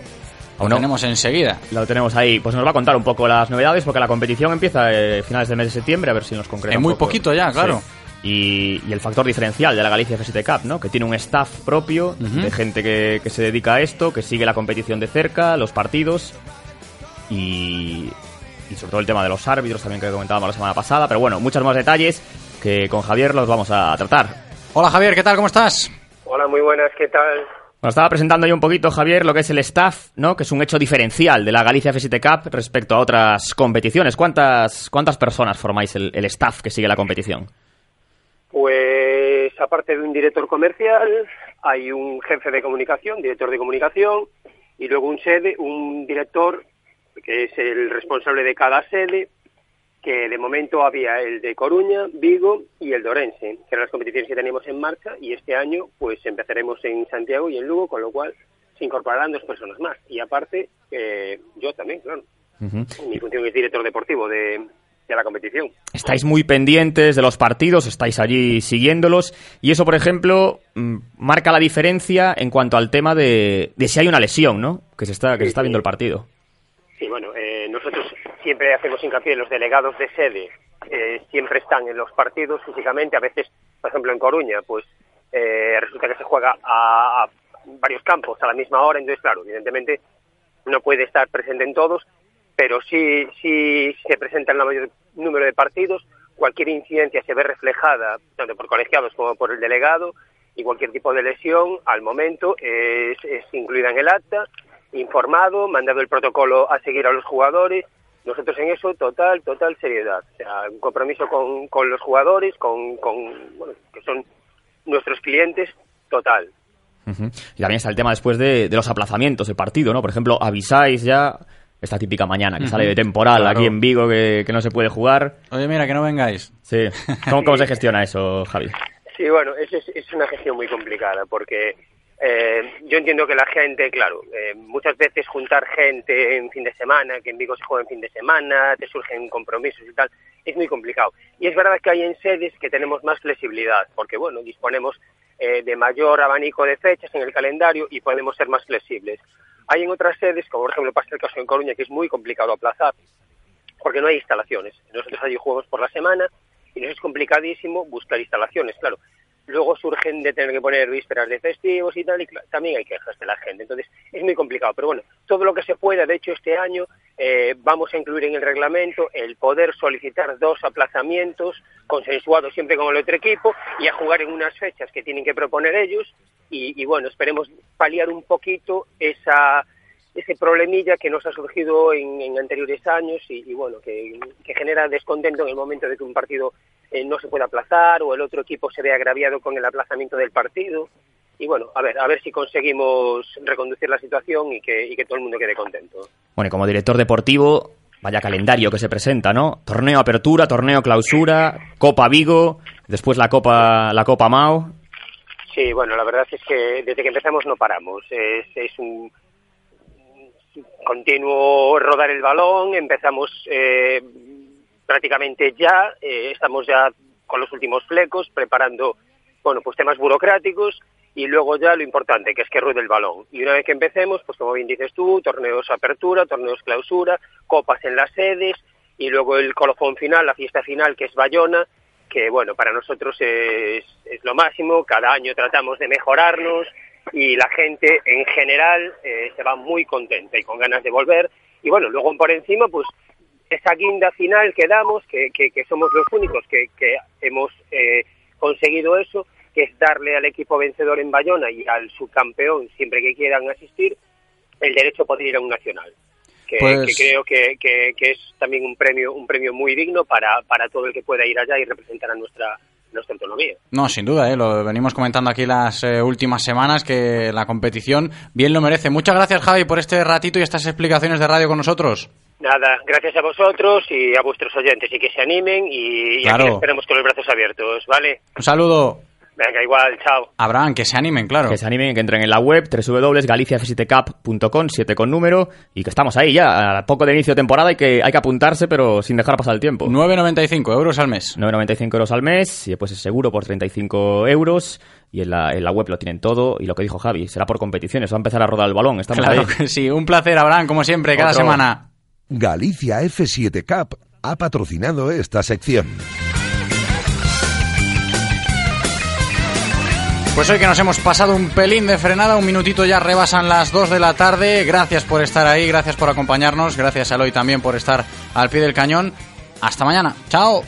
Lo tenemos enseguida. Lo tenemos ahí. Pues nos va a contar un poco las novedades, porque la competición empieza a finales del mes de septiembre, a ver si nos concreta En un muy poco. poquito ya, claro. Sí. y, y el factor diferencial de la Galicia F7 Cup, ¿no? Que tiene un staff propio de gente que, que se dedica a esto, que sigue la competición de cerca, los partidos y, y sobre todo el tema de los árbitros también que comentábamos la semana pasada. Pero bueno, muchos más detalles que con Javier los vamos a tratar. Hola Javier, ¿qué tal? ¿Cómo estás? Hola, muy buenas, ¿qué tal? Nos estaba presentando yo un poquito, Javier, lo que es el staff, ¿no? Que es un hecho diferencial de la Galicia F7 Cup respecto a otras competiciones. ¿Cuántas, cuántas personas formáis el, el staff que sigue la competición? Pues aparte de un director comercial, hay un jefe de comunicación, director de comunicación, y luego un sede, un director que es el responsable de cada sede, que de momento había el de Coruña, Vigo y el de Orense, que eran las competiciones que teníamos en marcha, y este año pues empezaremos en Santiago y en Lugo, con lo cual se incorporarán dos personas más. Y aparte, eh, yo también, claro. Mi función es director deportivo de, de la competición. Estáis muy pendientes de los partidos, estáis allí siguiéndolos y eso, por ejemplo, mm, marca la diferencia en cuanto al tema de, de si hay una lesión, ¿no? Que se está, que se está viendo el partido. Sí, bueno, eh, nosotros siempre hacemos hincapié en los delegados de sede, eh, siempre están en los partidos físicamente, a veces, por ejemplo, en Coruña, pues eh, resulta que se juega a, varios campos a la misma hora, entonces, claro, evidentemente no puede estar presente en todos, pero sí, sí se presenta en el mayor número de partidos, cualquier incidencia se ve reflejada tanto por colegiados como por el delegado y cualquier tipo de lesión al momento es incluida en el acta, informado, mandado el protocolo a seguir a los jugadores. Nosotros en eso, total, total seriedad. O sea, un compromiso con, con los jugadores, con, con bueno, que son nuestros clientes, total. Y también está el tema después de, de los aplazamientos de partido, ¿no? Por ejemplo, avisáis ya esta típica mañana que sale de temporal Claro. aquí en Vigo que, que no se puede jugar. Oye, mira, que no vengáis. Sí. ¿Cómo, cómo se gestiona eso, Javi? Sí, bueno, es, es una gestión muy complicada porque eh, yo entiendo que la gente, claro, eh, muchas veces juntar gente en fin de semana, que en Vigo se juega en fin de semana, te surgen compromisos y tal, es muy complicado. Y es verdad que hay en sedes que tenemos más flexibilidad, porque bueno, disponemos eh, de mayor abanico de fechas en el calendario y podemos ser más flexibles. Hay en otras sedes, como por ejemplo pasa el caso en Coruña, que es muy complicado aplazar, porque no hay instalaciones. Nosotros allí jugamos por la semana y nos es complicadísimo buscar instalaciones, claro. Luego surgen de tener que poner vísperas de festivos y tal, y también hay quejas de la gente. Entonces, es muy complicado. Pero bueno, todo lo que se pueda, de hecho, este año eh, vamos a incluir en el reglamento el poder solicitar dos aplazamientos consensuados siempre con el otro equipo y a jugar en unas fechas que tienen que proponer ellos. Y bueno, esperemos paliar un poquito esa ese problemilla que nos ha surgido en, en anteriores años y, y bueno, que, que genera descontento en el momento de que un partido eh, no se puede aplazar o el otro equipo se ve agraviado con el aplazamiento del partido. Y bueno, a ver, a ver si conseguimos reconducir la situación y que, y que todo el mundo quede contento. Bueno, y como director deportivo, vaya calendario que se presenta, ¿no? Torneo Apertura, Torneo Clausura, Copa Vigo, después la Copa, la Copa Mao. Sí, bueno, la verdad es que desde que empezamos no paramos. Es, es un continuo rodar el balón. Empezamos eh, prácticamente ya. eh, estamos ya con los últimos flecos preparando, bueno, pues temas burocráticos y luego ya lo importante, que es que ruede el balón. Y una vez que empecemos, pues como bien dices tú, torneos apertura, torneos clausura, copas en las sedes y luego el colofón final, la fiesta final, que es Bayona, que bueno, para nosotros es, es lo máximo, cada año tratamos de mejorarnos y la gente en general eh, se va muy contenta y con ganas de volver. Y bueno, luego por encima, pues esa guinda final que damos, que, que, que somos los únicos que, que hemos eh, conseguido eso, que es darle al equipo vencedor en Bayona y al subcampeón, siempre que quieran asistir, el derecho a poder ir a un nacional. Que, Pues- que creo que, que, que es también un premio un premio muy digno para, para todo el que pueda ir allá y representar a nuestra nuestra autonomía. No, sin duda, ¿eh? lo venimos comentando aquí las eh, últimas semanas, que la competición bien lo merece. Muchas gracias, Javi, por este ratito y estas explicaciones de radio con nosotros. Nada, gracias a vosotros y a vuestros oyentes y que se animen y, y Claro. aquí esperemos con los brazos abiertos, ¿vale? Un saludo. Venga, igual, chao. Abraham, que se animen, claro. Que se animen, que entren en la web www.galiciaf7cup.com, 7 con número, y que estamos ahí ya, a poco de inicio de temporada, hay que, hay que apuntarse, pero sin dejar pasar el tiempo. 9,95 euros al mes. 9,95 euros al mes, y después es seguro por 35 euros, y en la, en la web lo tienen todo, y lo que dijo Javi, será por competiciones, va a empezar a rodar el balón, estamos Claro ahí. que sí. Un placer, Abraham, como siempre, cada Otro. semana. Galicia F7 Cup ha patrocinado esta sección. Pues hoy que nos hemos pasado un pelín de frenada, un minutito ya rebasan las 2 de la tarde. Gracias por estar ahí, gracias por acompañarnos, gracias a Eloy también por estar al pie del cañón. Hasta mañana. Chao.